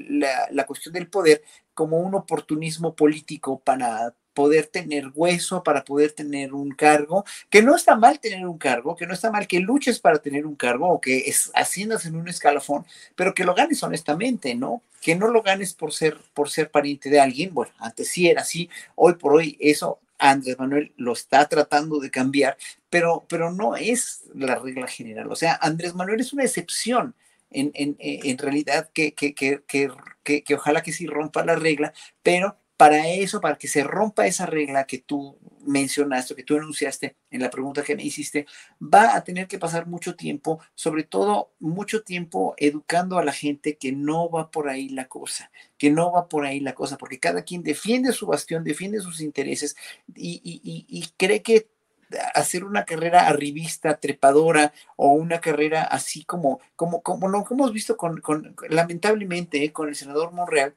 la, la, cuestión del poder como un oportunismo político para poder tener hueso, para poder tener un cargo, que no está mal tener un cargo, que no está mal que luches para tener un cargo o que es, asciendas en un escalafón, pero que lo ganes honestamente, ¿no? Que no lo ganes por ser, por ser pariente de alguien. Bueno, antes sí era así, hoy por hoy eso Andrés Manuel lo está tratando de cambiar, pero, pero no es la regla general. O sea, Andrés Manuel es una excepción. En, en, en realidad que, que, que, que, ojalá que sí rompa la regla, pero para eso, para que se rompa esa regla que tú mencionaste, que tú enunciaste en la pregunta que me hiciste, va a tener que pasar mucho tiempo, sobre todo mucho tiempo educando a la gente que no va por ahí la cosa, que no va por ahí la cosa, porque cada quien defiende su bastión, defiende sus intereses y, cree que hacer una carrera arribista, trepadora o una carrera así como, como, como lo hemos visto con, con lamentablemente, con el senador Monreal,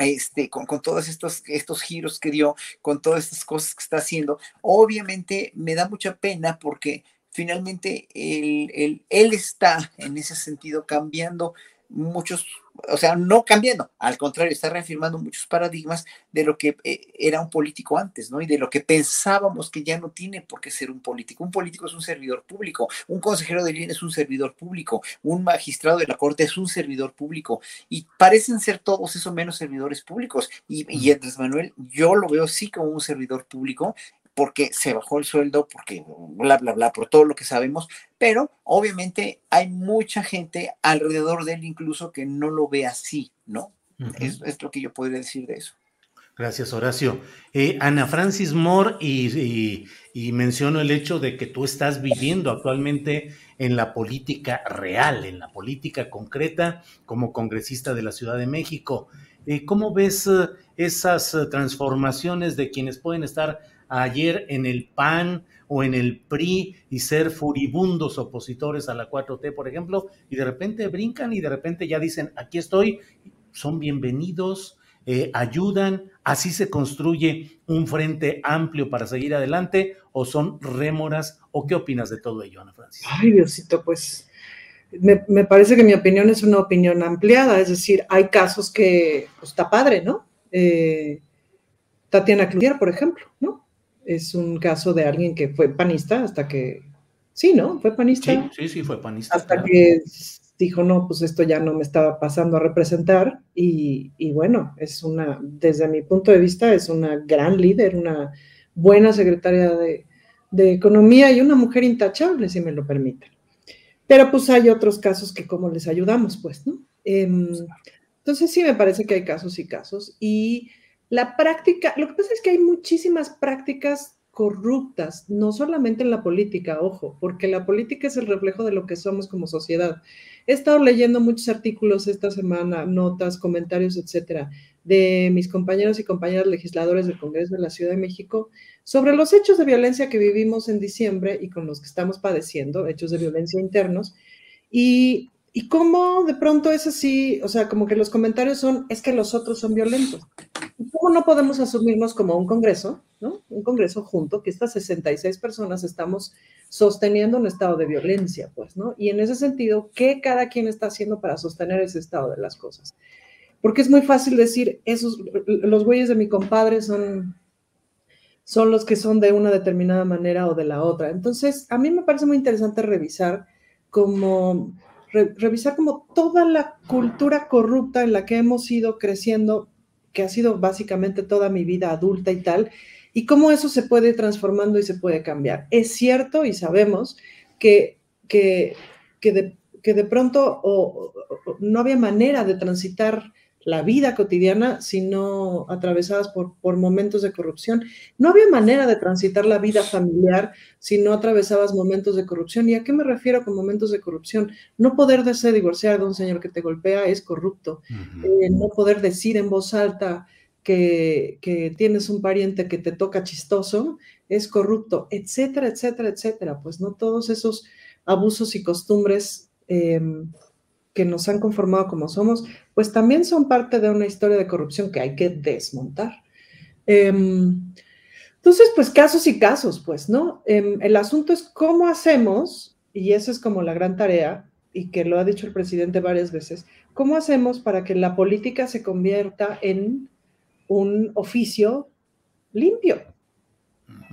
este, con, todos estos, estos giros que dio, con todas estas cosas que está haciendo, obviamente me da mucha pena porque finalmente él, él está en ese sentido cambiando muchos o sea, no cambiando, al contrario, está reafirmando muchos paradigmas de lo que eh, era un político antes, ¿no? Y de lo que pensábamos que ya no tiene por qué ser un político. Un político es un servidor público, un consejero de línea es un servidor público, un magistrado de la corte es un servidor público, y parecen ser todos esos menos servidores públicos. Y, y Andrés Manuel, yo lo veo sí como un servidor público, porque se bajó el sueldo, porque bla, bla, bla, por todo lo que sabemos, pero obviamente hay mucha gente alrededor de él incluso que no lo ve así, ¿no? es, lo que yo podría decir de eso. Gracias, Horacio. Eh, Ana Francis Moore, y, y, menciono el hecho de que tú estás viviendo actualmente en la política real, en la política concreta, como congresista de la Ciudad de México. Eh, ¿Cómo ves eh, esas transformaciones de quienes pueden estar ayer en el PAN o en el PRI y ser furibundos opositores a la 4T, por ejemplo, y de repente brincan y de repente ya dicen, aquí estoy, son bienvenidos, eh, ayudan, así se construye un frente amplio para seguir adelante, o son rémoras, o qué opinas de todo ello, Ana Francis? Ay, Diosito, pues me, parece que mi opinión es una opinión ampliada, es decir, hay casos que pues, está padre, ¿no? Eh, Tatiana Cloutier, por ejemplo, ¿no? Es un caso de alguien que fue panista hasta que, sí, ¿no? Fue panista. Sí, sí, sí, fue panista. Hasta que dijo, no, pues esto ya no me estaba pasando a representar y, bueno, es una, desde mi punto de vista, es una gran líder, una buena secretaria de, Economía y una mujer intachable, si me lo permiten. Pero pues hay otros casos que cómo les ayudamos, pues, ¿no? Em, entonces sí me parece que hay casos y casos y la práctica, lo que pasa es que hay muchísimas prácticas corruptas, no solamente en la política, ojo, porque la política es el reflejo de lo que somos como sociedad. He estado leyendo muchos artículos esta semana, notas, comentarios, etcétera, de mis compañeros y compañeras legisladores del Congreso de la Ciudad de México sobre los hechos de violencia que vivimos en diciembre y con los que estamos padeciendo, hechos de violencia internos, y, y cómo de pronto es así, o sea, como que los comentarios son, es que los otros son violentos. ¿Cómo no podemos asumirnos como un congreso, ¿no? Un congreso junto, que estas 66 personas estamos sosteniendo un estado de violencia, pues, ¿no? Y en ese sentido, ¿qué cada quien está haciendo para sostener ese estado de las cosas? Porque es muy fácil decir, esos, los güeyes de mi compadre son, son los que son de una determinada manera o de la otra. Entonces, a mí me parece muy interesante revisar como revisar como toda la cultura corrupta en la que hemos ido creciendo que ha sido básicamente toda mi vida adulta y tal, y cómo eso se puede ir transformando y se puede cambiar. Es cierto y sabemos que, que, que, de, que de, pronto no había manera de transitar la vida cotidiana, sino atravesadas por, por, momentos de corrupción. No había manera de transitar la vida familiar si no atravesabas momentos de corrupción. ¿Y a qué me refiero con momentos de corrupción? No poder desear divorciar de un señor que te golpea es corrupto. Eh, no poder decir en voz alta que, que, tienes un pariente que te toca chistoso es corrupto, etcétera, etcétera, etcétera. Pues no todos esos abusos y costumbres. Em, que nos han conformado como somos, pues también son parte de una historia de corrupción que hay que desmontar. Em, entonces, pues casos y casos, pues, ¿no? Em, el asunto es cómo hacemos, y esa es como la gran tarea, y que lo ha dicho el presidente varias veces, cómo hacemos para que la política se convierta en un oficio limpio,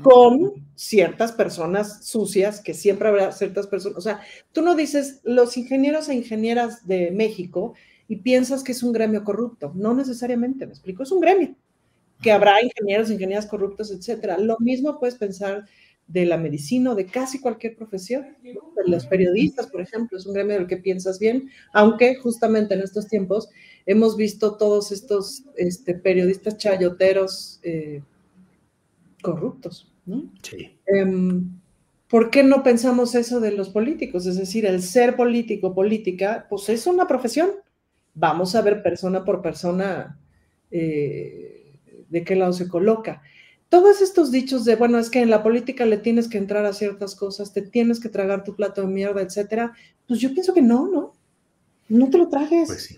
con ciertas personas sucias, que siempre habrá ciertas personas, o sea, tú no dices los ingenieros e ingenieras de México y piensas que es un gremio corrupto, no necesariamente, me explico, es un gremio, que habrá ingenieros, ingenieras corruptos, etcétera. Lo mismo puedes pensar de la medicina o de casi cualquier profesión. De los periodistas, por ejemplo, es un gremio del que piensas bien, aunque justamente en estos tiempos hemos visto todos estos este, periodistas chayoteros eh, corruptos. ¿no? Sí. Em, ¿Por qué no pensamos eso de los políticos? Es decir, el ser político, política, pues es una profesión. Vamos a ver persona por persona eh, de qué lado se coloca todos estos dichos de, bueno, es que en la política le tienes que entrar a ciertas cosas, te tienes que tragar tu plato de mierda, etcétera, pues yo pienso que no, ¿no? No te lo trajes. Pues sí.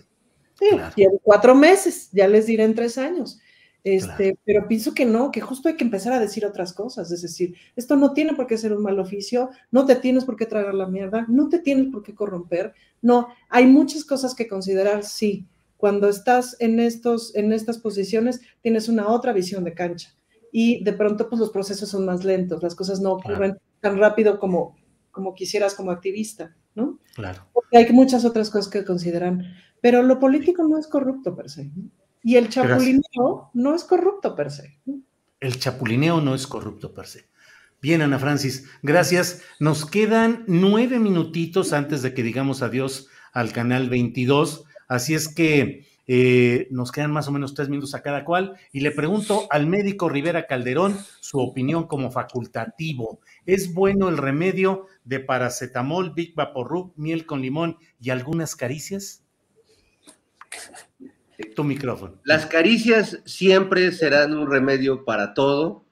sí cuatro meses, ya les diré en tres años. Este, Pero pienso que no, que justo hay que empezar a decir otras cosas. Es decir, esto no tiene por qué ser un mal oficio, no te tienes por qué tragar la mierda, no te tienes por qué corromper. No, hay muchas cosas que considerar, sí. Cuando estás en, estos, en estas posiciones, tienes una otra visión de cancha y de pronto pues los procesos son más lentos, las cosas no ocurren tan rápido como, como quisieras como activista, ¿no? Claro. Porque hay muchas otras cosas que consideran, pero lo político no es corrupto per se, y el chapulineo no es corrupto per se. El chapulineo no es corrupto per se. Bien, Ana Francis, gracias. Nos quedan nueve minutitos antes de que digamos adiós al canal 22, así es que eh, nos quedan más o menos tres minutos a cada cual. Y le pregunto al médico Rivera Calderón su opinión como facultativo. ¿Es bueno el remedio de paracetamol, Big Vaporub, miel con limón y algunas caricias? Tu micrófono. Las caricias siempre serán un remedio para todo.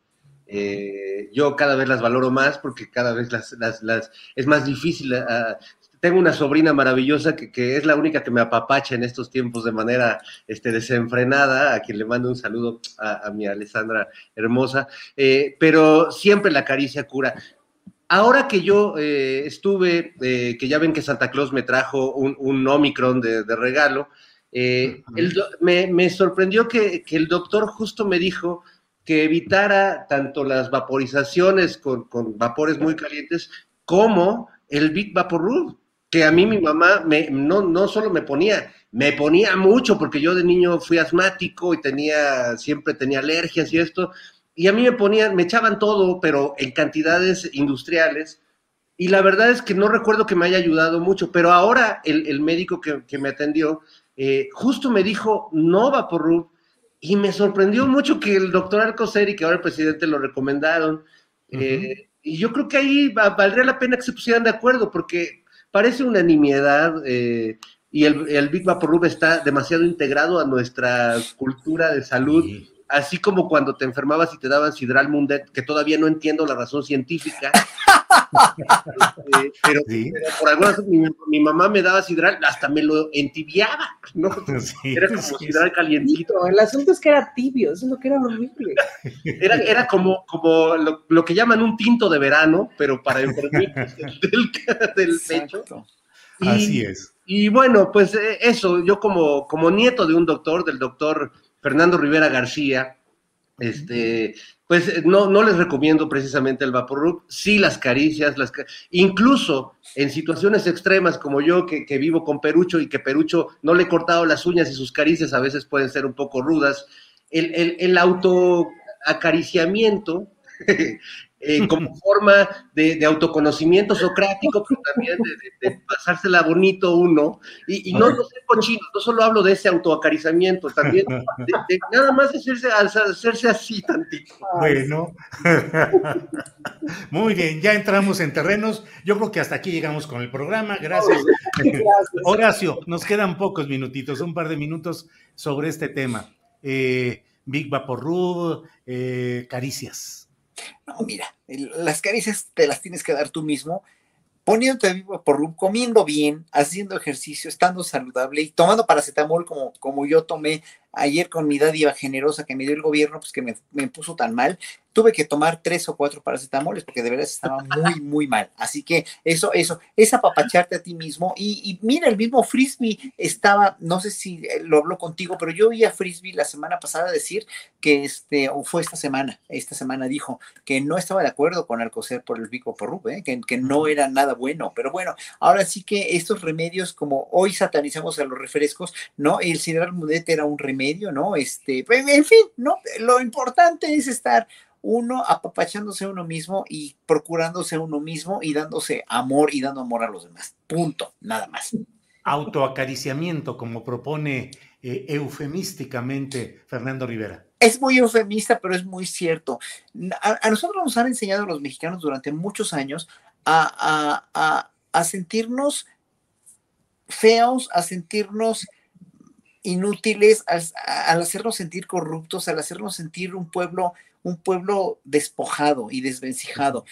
Eh, yo cada vez las valoro más porque cada vez las, las, es más difícil ah, tengo una sobrina maravillosa que, es la única que me apapacha en estos tiempos de manera este, desenfrenada, a quien le mando un saludo a, mi Alessandra hermosa, eh, pero siempre la caricia cura. Ahora que yo eh, estuve, que ya ven que Santa Claus me trajo un, Omicron de, regalo, me, sorprendió que, el doctor justo me dijo que evitara tanto las vaporizaciones con, con vapores muy calientes como el Big Vaporub que a mí mi mamá me, no, no solo me ponía, me ponía mucho porque yo de niño fui asmático y tenía, siempre tenía alergias y esto, y a mí me ponían, me echaban todo, pero en cantidades industriales, y la verdad es que no recuerdo que me haya ayudado mucho, pero ahora el, médico que, me atendió eh, justo me dijo, no va por RUB, y me sorprendió mucho que el doctor Alcocer y que ahora el presidente lo recomendaron, eh, y yo creo que ahí valdría la pena que se pusieran de acuerdo, porque parece una nimiedad eh, y el, el Big Vaporub está demasiado integrado a nuestra cultura de salud. Así como cuando te enfermabas y te daban Sidral Mundet, que todavía no entiendo la razón científica. Este, pero, por alguna razón mi, mamá me daba sidral, hasta me lo entibiaba, ¿no? era como sidral calientito. El asunto es que era tibio, eso es lo que era horrible. Era, era como, como lo, que llaman un tinto de verano, pero para enfermitos del, del pecho. Así es. Y bueno, pues eh, eso, yo como, como nieto de un doctor, del doctor Fernando Rivera García, este, pues no, no les recomiendo precisamente el Vaporub, sí las caricias, las, incluso en situaciones extremas como yo que, vivo con Perucho y que Perucho no le he cortado las uñas y sus caricias a veces pueden ser un poco rudas, el, el, el autoacariciamiento eh, como forma de, autoconocimiento socrático, pero también de, pasársela bonito uno, y, no, no ser cochino, no solo hablo de ese autoacarizamiento, también de, nada más hacerse, hacerse así tantito. Bueno, muy bien, ya entramos en terrenos, yo creo que hasta aquí llegamos con el programa, gracias. Horacio, nos quedan pocos minutitos, un par de minutos sobre este tema. Eh, Big Vaporru, eh, caricias. No, mira, las caricias te las tienes que dar tú mismo, poniéndote vivo por comiendo bien, haciendo ejercicio, estando saludable y tomando paracetamol como, como yo tomé ayer con mi dádiva generosa que me dio el gobierno, pues que me, me puso tan mal, tuve que tomar tres o cuatro paracetamoles porque de verdad estaba muy, muy mal. Así que eso, eso, es apapacharte a ti mismo. Y, mira, el mismo Frisbee estaba, no sé si lo habló contigo, pero yo oí a Frisbee la semana pasada decir que este, o fue esta semana, esta semana dijo que no estaba de acuerdo con Alcocer por el Vico por ¿eh? que, que no era nada bueno. Pero bueno, ahora sí que estos remedios, como hoy satanizamos a los refrescos, ¿no? El Sidral Mudet era un remedio, ¿no? Este, en fin, ¿no? Lo importante es estar uno apapachándose a uno mismo y procurándose a uno mismo y dándose amor y dando amor a los demás. Punto, nada más. Autoacariciamiento, como propone eh, eufemísticamente Fernando Rivera. Es muy eufemista, pero es muy cierto. A, nosotros nos han enseñado los mexicanos durante muchos años a, a sentirnos feos, a sentirnos inútiles, al, hacernos sentir corruptos, al hacernos sentir un pueblo un pueblo despojado y desvencijado.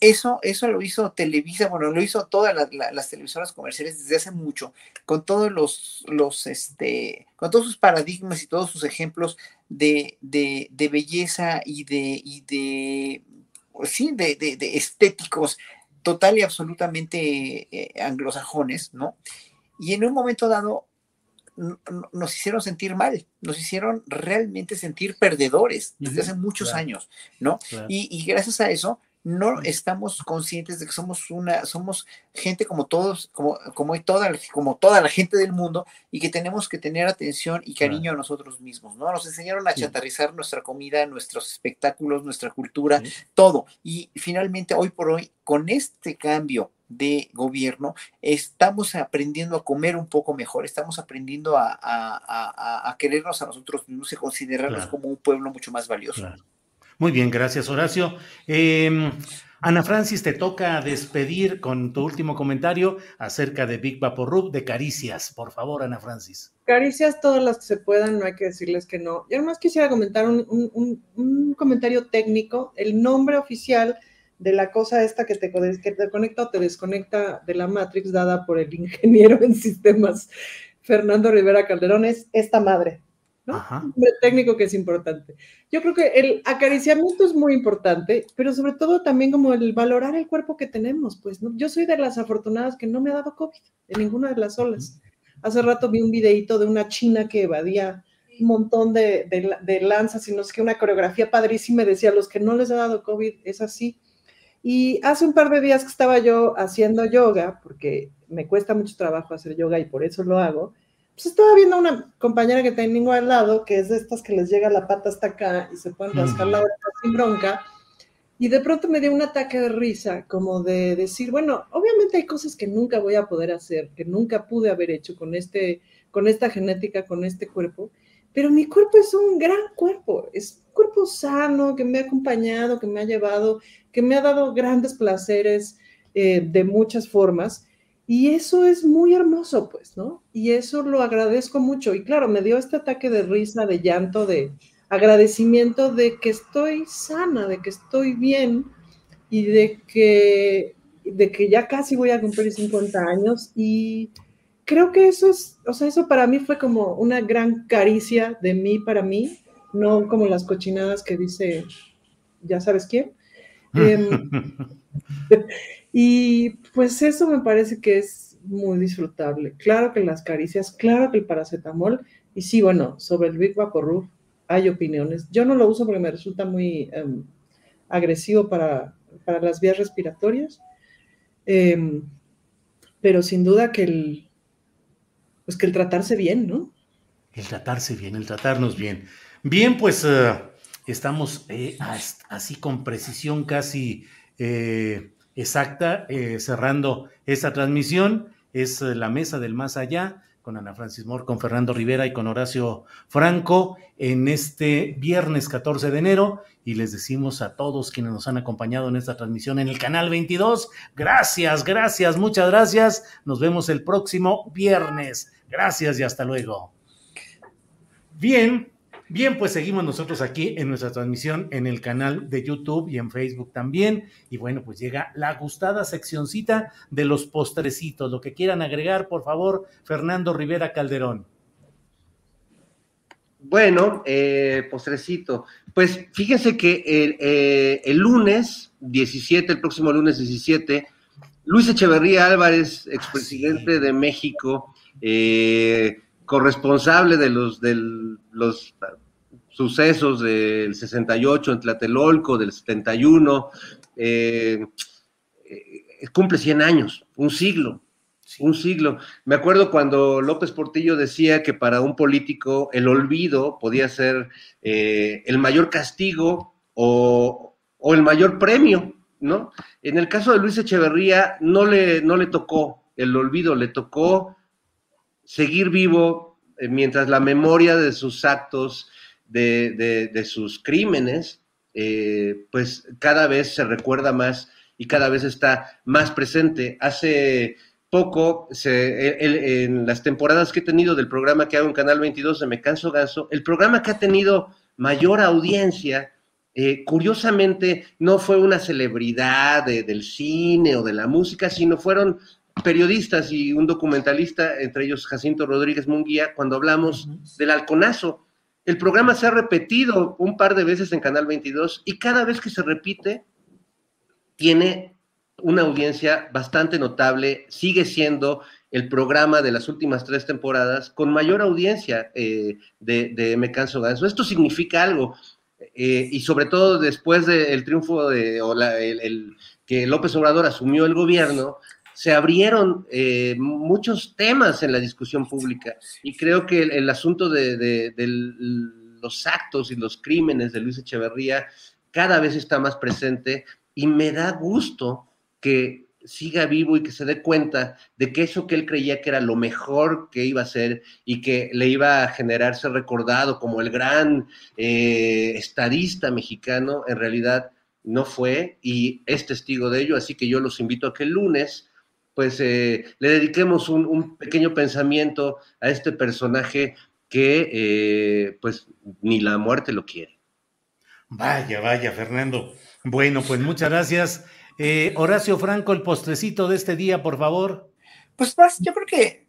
Eso, eso lo hizo Televisa, bueno, lo hizo todas las televisoras comerciales desde hace mucho, con todos los, los, este, con todos sus paradigmas y todos sus ejemplos de, de, belleza y de, y de, pues sí, de, de, estéticos total y absolutamente eh, anglosajones, ¿no? Y en un momento dado nos hicieron sentir mal, nos hicieron realmente sentir perdedores desde hace muchos años, ¿no? Y, gracias a eso no estamos conscientes de que somos una, somos gente como todos, como, como, toda, como toda la gente del mundo y que tenemos que tener atención y cariño a nosotros mismos, ¿no? Nos enseñaron a chatarrizar nuestra comida, nuestros espectáculos, nuestra cultura, todo. Y finalmente, hoy por hoy, con este cambio de gobierno, estamos aprendiendo a comer un poco mejor, estamos aprendiendo a, querernos a nosotros mismos y considerarnos como un pueblo mucho más valioso. Muy bien, gracias Horacio. Em, Ana Francis, te toca despedir con tu último comentario acerca de Big Rub de Caricias. Por favor, Ana Francis. Caricias todas las que se puedan, no hay que decirles que no. Y además quisiera comentar un comentario técnico. El nombre oficial de la cosa esta que te, que te conecta o te desconecta de la Matrix dada por el ingeniero en sistemas Fernando Rivera Calderón es esta madre, ¿no? Un técnico que es importante. Yo creo que el acariciamiento es muy importante, pero sobre todo también como el valorar el cuerpo que tenemos, pues, ¿no? Yo soy de las afortunadas que no me ha dado COVID en ninguna de las olas. Hace rato vi un videito de una china que evadía un montón de, de, de lanzas y no sé qué, una coreografía padrísima y decía, los que no les ha dado COVID es así y hace un par de días que estaba yo haciendo yoga, porque me cuesta mucho trabajo hacer yoga y por eso lo hago, pues estaba viendo a una compañera que tengo al lado, que es de estas que les llega la pata hasta acá y se pueden rascar la oreja sin bronca. Y de pronto me dio un ataque de risa, como de decir, bueno, obviamente hay cosas que nunca voy a poder hacer, que nunca pude haber hecho con, este, con esta genética, con este cuerpo, pero mi cuerpo es un gran cuerpo, es un cuerpo sano, que me ha acompañado, que me ha llevado que me ha dado grandes placeres eh, de muchas formas. Y eso es muy hermoso, pues, ¿no? Y eso lo agradezco mucho. Y claro, me dio este ataque de risa, de llanto, de agradecimiento de que estoy sana, de que estoy bien y de que, de que ya casi voy a cumplir 50 años. Y creo que eso es, o sea, eso para mí fue como una gran caricia de mí para mí, no como las cochinadas que dice, ya sabes quién. Em, y pues eso me parece que es muy disfrutable. Claro que las caricias, claro que el paracetamol, y sí, bueno, sobre el Big Vaporub hay opiniones. Yo no lo uso porque me resulta muy em, agresivo para, las vías respiratorias, em, pero sin duda que el, pues que el tratarse bien, ¿no? El tratarse bien, el tratarnos bien. Bien, pues... Uh, estamos eh, así con precisión casi eh, exacta, eh, cerrando esta transmisión. Es la mesa del más allá con Ana Francis Moore, con Fernando Rivera y con Horacio Franco en este viernes 14 de enero. Y les decimos a todos quienes nos han acompañado en esta transmisión en el canal 22, gracias, gracias, muchas gracias. Nos vemos el próximo viernes. Gracias y hasta luego. Bien, Bien, pues seguimos nosotros aquí en nuestra transmisión en el canal de YouTube y en Facebook también. Y bueno, pues llega la gustada seccioncita de los postrecitos. Lo que quieran agregar, por favor, Fernando Rivera Calderón. Bueno, eh, postrecito. Pues fíjense que el, eh, el, lunes 17, el próximo lunes 17, Luis Echeverría Álvarez, expresidente de México, eh, corresponsable de los, de los sucesos del 68 en Tlatelolco, del 71, eh, eh, cumple 100 años, un siglo, un siglo. Me acuerdo cuando López Portillo decía que para un político el olvido podía ser eh, el mayor castigo o, el mayor premio, ¿no? En el caso de Luis Echeverría no le, no le tocó el olvido, le tocó seguir vivo mientras la memoria de sus actos, de, sus crímenes, eh, pues cada vez se recuerda más y cada vez está más presente. Hace poco, en las temporadas que he tenido del programa que hago en Canal 22 de Me Canso Ganso, el programa que ha tenido mayor audiencia, eh, curiosamente, no fue una celebridad del cine o de la música, sino fueron periodistas y un documentalista, entre ellos Jacinto Rodríguez Munguía, cuando hablamos del halconazo. El programa se ha repetido un par de veces en Canal 22 y cada vez que se repite tiene una audiencia bastante notable, sigue siendo el programa de las últimas tres temporadas con mayor audiencia eh, de, Me Canso Ganso. Esto significa algo, eh, y sobre todo después del triunfo de, o el, que López Obrador asumió el gobierno, se abrieron eh, muchos temas en la discusión pública. y creo que el, asunto de, los actos y los crímenes de Luis Echeverría cada vez está más presente y me da gusto que siga vivo y que se dé cuenta de que eso que él creía que era lo mejor que iba a ser y que le iba a generarse recordado como el gran eh, estadista mexicano, en realidad no fue y es testigo de ello, así que yo los invito a que el lunes pues eh, le dediquemos un, pequeño pensamiento a este personaje que eh, pues ni la muerte lo quiere. Vaya, vaya, Fernando. Bueno, pues muchas gracias. Eh, Horacio Franco, el postrecito de este día, por favor. Pues más, yo creo que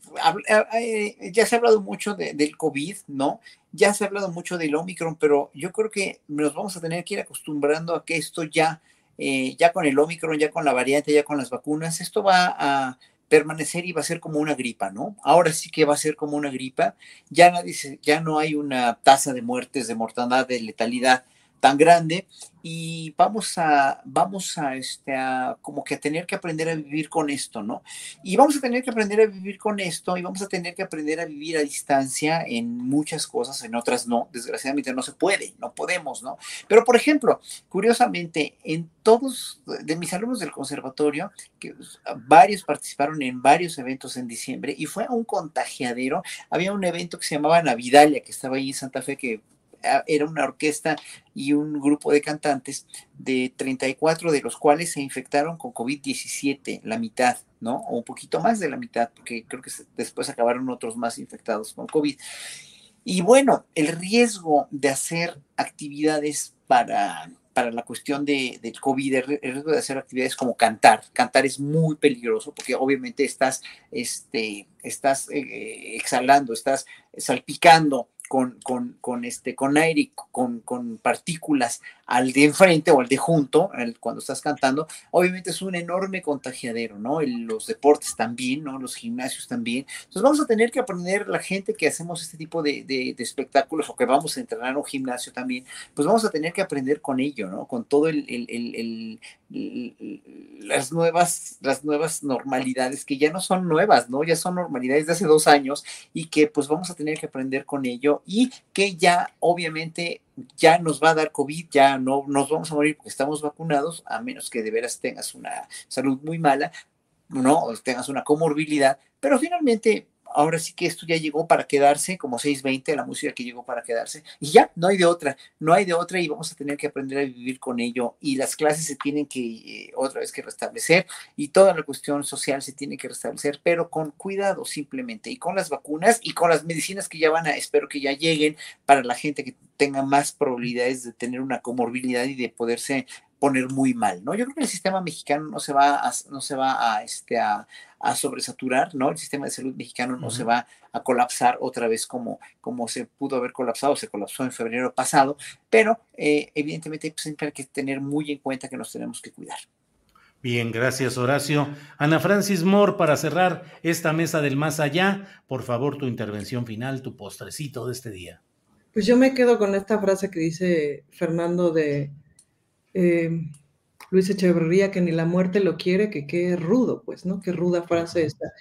ya se ha hablado mucho del COVID, ¿no? Ya se ha hablado mucho del Omicron, pero yo creo que nos vamos a tener que ir acostumbrando a que esto ya eh, ya con el Omicron, ya con la variante, ya con las vacunas, esto va a permanecer y va a ser como una gripa, ¿no? Ahora sí que va a ser como una gripa, ya, nadie ya no hay una tasa de muertes, de mortandad, de letalidad tan grande y vamos a, vamos a, este, como que a tener que aprender a vivir con esto, ¿no? Y vamos a tener que aprender a vivir con esto y vamos a tener que aprender a vivir a distancia en muchas cosas, en otras no, desgraciadamente no se puede, no podemos, ¿no? Pero, por ejemplo, curiosamente, en todos de mis alumnos del conservatorio, que varios participaron en varios eventos en diciembre y fue un contagiadero, había un evento que se llamaba Navidalia, que estaba ahí en Santa Fe, que era una orquesta y un grupo de cantantes de 34 de los cuales se infectaron con COVID-17, la mitad, ¿no? O un poquito más de la mitad, porque creo que después acabaron otros más infectados con COVID. Y bueno, el riesgo de hacer actividades para, para la cuestión de, del COVID, el riesgo de hacer actividades como cantar, cantar es muy peligroso porque obviamente estás, este, estás eh, exhalando, estás salpicando con, con, con, este, con aire, con, con partículas al de enfrente o al de junto, cuando estás cantando, obviamente es un enorme contagiadero, ¿no? los deportes también, ¿no? Los gimnasios también. Entonces vamos a tener que aprender, la gente que hacemos este tipo de, de, espectáculos o que vamos a entrenar en un gimnasio también, pues vamos a tener que aprender con ello, ¿no? Con todo el, el, las nuevas, las nuevas normalidades que ya no son nuevas, ¿no? Ya son normalidades de hace dos años y que pues vamos a tener que aprender con ello y que ya obviamente ya nos va a dar COVID, ya no nos vamos a morir porque estamos vacunados, a menos que de veras tengas una salud muy mala, no, o tengas una comorbilidad, pero finalmente ahora sí que esto ya llegó para quedarse, como 620, la música que llegó para quedarse, y ya, no hay de otra, no hay de otra y vamos a tener que aprender a vivir con ello. Y las clases se tienen que eh, otra vez que restablecer y toda la cuestión social se tiene que restablecer, pero con cuidado simplemente y con las vacunas y con las medicinas que ya van a, espero que ya lleguen para la gente que tenga más probabilidades de tener una comorbilidad y de poderse poner muy mal, ¿no? Yo creo que el sistema mexicano no se va a, no se va a, este, a, sobresaturar, ¿no? El sistema de salud mexicano no se va a colapsar otra vez como, como se pudo haber colapsado, se colapsó en febrero pasado, pero eh, evidentemente pues, siempre hay que tener muy en cuenta que nos tenemos que cuidar. Bien, gracias Horacio. Ana Francis Moore, para cerrar esta mesa del más allá, por favor tu intervención final, tu postrecito de este día. Pues yo me quedo con esta frase que dice Fernando de eh, Luis Echeverría, que ni la muerte lo quiere, que qué rudo, pues, ¿no? Qué ruda frase esta.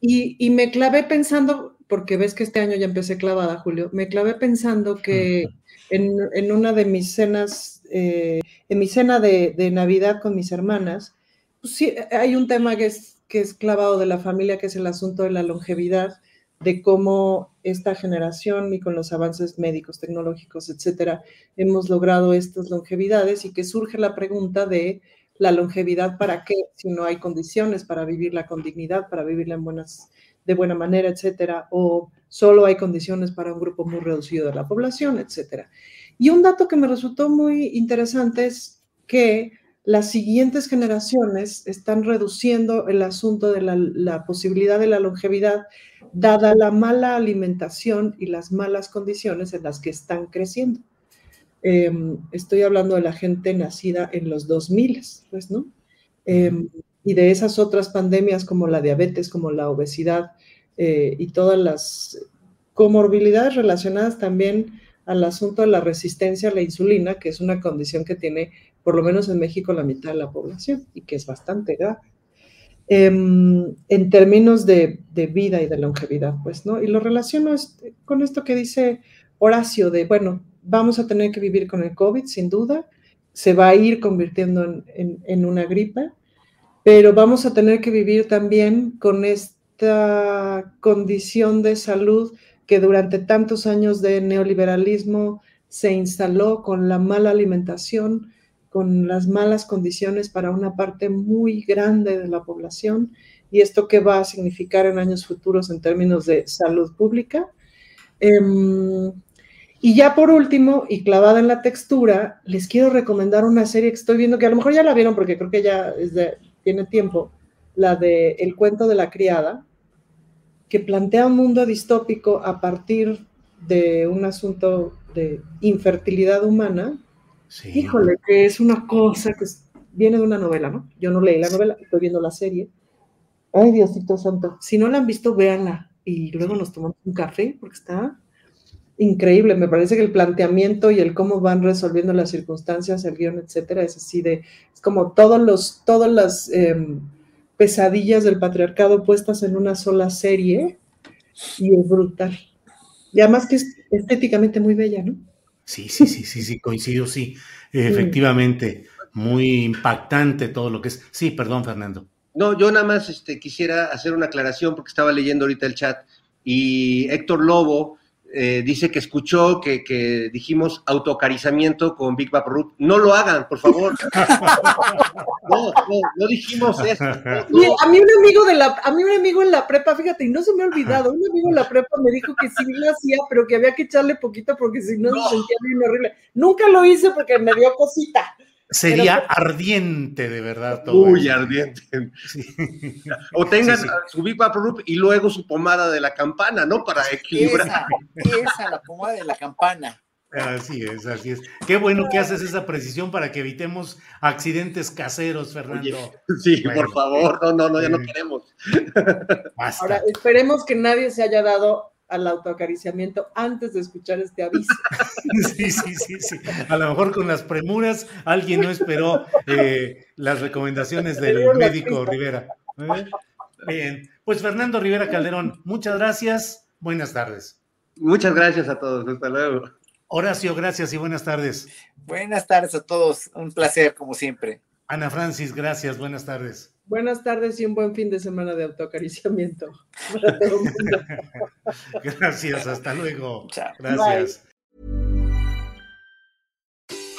Y, me clavé pensando, porque ves que este año ya empecé clavada, Julio, me clavé pensando que en, una de mis cenas, eh, en mi cena de, Navidad con mis hermanas, pues sí, hay un tema que es, que es clavado de la familia, que es el asunto de la longevidad de cómo esta generación y con los avances médicos, tecnológicos, etcétera, hemos logrado estas longevidades y que surge la pregunta de la longevidad para qué si no hay condiciones para vivirla con dignidad, para vivirla en buenas, de buena manera, etcétera, o solo hay condiciones para un grupo muy reducido de la población, etcétera. Y un dato que me resultó muy interesante es que las siguientes generaciones están reduciendo el asunto de la, posibilidad de la longevidad, dada la mala alimentación y las malas condiciones en las que están creciendo. Em, estoy hablando de la gente nacida en los 2000, pues, ¿no? Em, y de esas otras pandemias como la diabetes, como la obesidad eh, y todas las comorbilidades relacionadas también al asunto de la resistencia a la insulina, que es una condición que tiene por lo menos en México, la mitad de la población y que es bastante grave. Em, en términos de, vida y de longevidad, pues, ¿no? Y lo relaciono con esto que dice Horacio de, bueno, vamos a tener que vivir con el COVID, sin duda, se va a ir convirtiendo en, una gripe, pero vamos a tener que vivir también con esta condición de salud que durante tantos años de neoliberalismo se instaló con la mala alimentación, con las malas condiciones para una parte muy grande de la población y esto qué va a significar en años futuros en términos de salud pública. Em, y ya por último, y clavada en la textura, les quiero recomendar una serie que estoy viendo, que a lo mejor ya la vieron porque creo que ya tiene tiempo, la de El cuento de la criada, que plantea un mundo distópico a partir de un asunto de infertilidad humana Híjole, que es una cosa que viene de una novela, ¿no? Yo no leí la novela, estoy viendo la serie. Ay, Diosito Santo. Si no la han visto, véanla. Y luego nos tomamos un café, porque está increíble. Me parece que el planteamiento y el cómo van resolviendo las circunstancias, el guion, etcétera, es así de. Es como todos los, todas las em, pesadillas del patriarcado puestas en una sola serie. Y es brutal. Y además que es estéticamente muy bella, ¿no? Sí, sí, sí, sí, sí, coincido, sí. Efectivamente, muy impactante todo lo que es. Sí, perdón, Fernando. No, yo nada más este, quisiera hacer una aclaración porque estaba leyendo ahorita el chat y Héctor Lobo eh, dice que escuchó que, dijimos autocarizamiento con Big Bap Root. No lo hagan, por favor. no, no, no dijimos eso. a mí un amigo de la, a mí un amigo en la prepa, fíjate, y no se me ha olvidado, un amigo en la prepa me dijo que sí lo hacía, pero que había que echarle poquito porque si no, se sentía bien horrible. Nunca lo hice porque me dio cosita. Sería ardiente, de verdad. Todo Muy ardiente. O tengan su Big y luego su pomada de la campana, ¿no? Para equilibrar. Esa, esa, la pomada de la campana. Así es, así es. Qué bueno que haces esa precisión para que evitemos accidentes caseros, Fernando. sí, por favor, no, no, no, ya no queremos. Ahora, esperemos que nadie se haya dado al autoacariciamiento antes de escuchar este aviso. Sí, sí, sí, sí. A lo mejor con las premuras alguien no esperó eh, las recomendaciones del médico Rivera. ¿eh? Bien, pues Fernando Rivera Calderón, muchas gracias. Buenas tardes. Muchas gracias a todos. Hasta luego. Horacio, gracias y buenas tardes. Buenas tardes a todos. Un placer, como siempre. Ana Francis, gracias. Buenas tardes. Buenas tardes y un buen fin de semana de autoacariciamiento. Gracias, hasta luego. Gracias.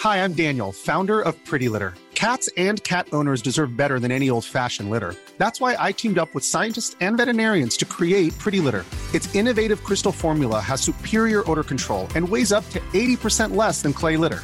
Hi, I'm Daniel, founder of Pretty Litter. Cats and cat owners deserve better than any old-fashioned litter. That's why I teamed up with scientists and veterinarians to create Pretty Litter. Its innovative crystal formula has superior odor control and weighs up to 80% less than clay litter.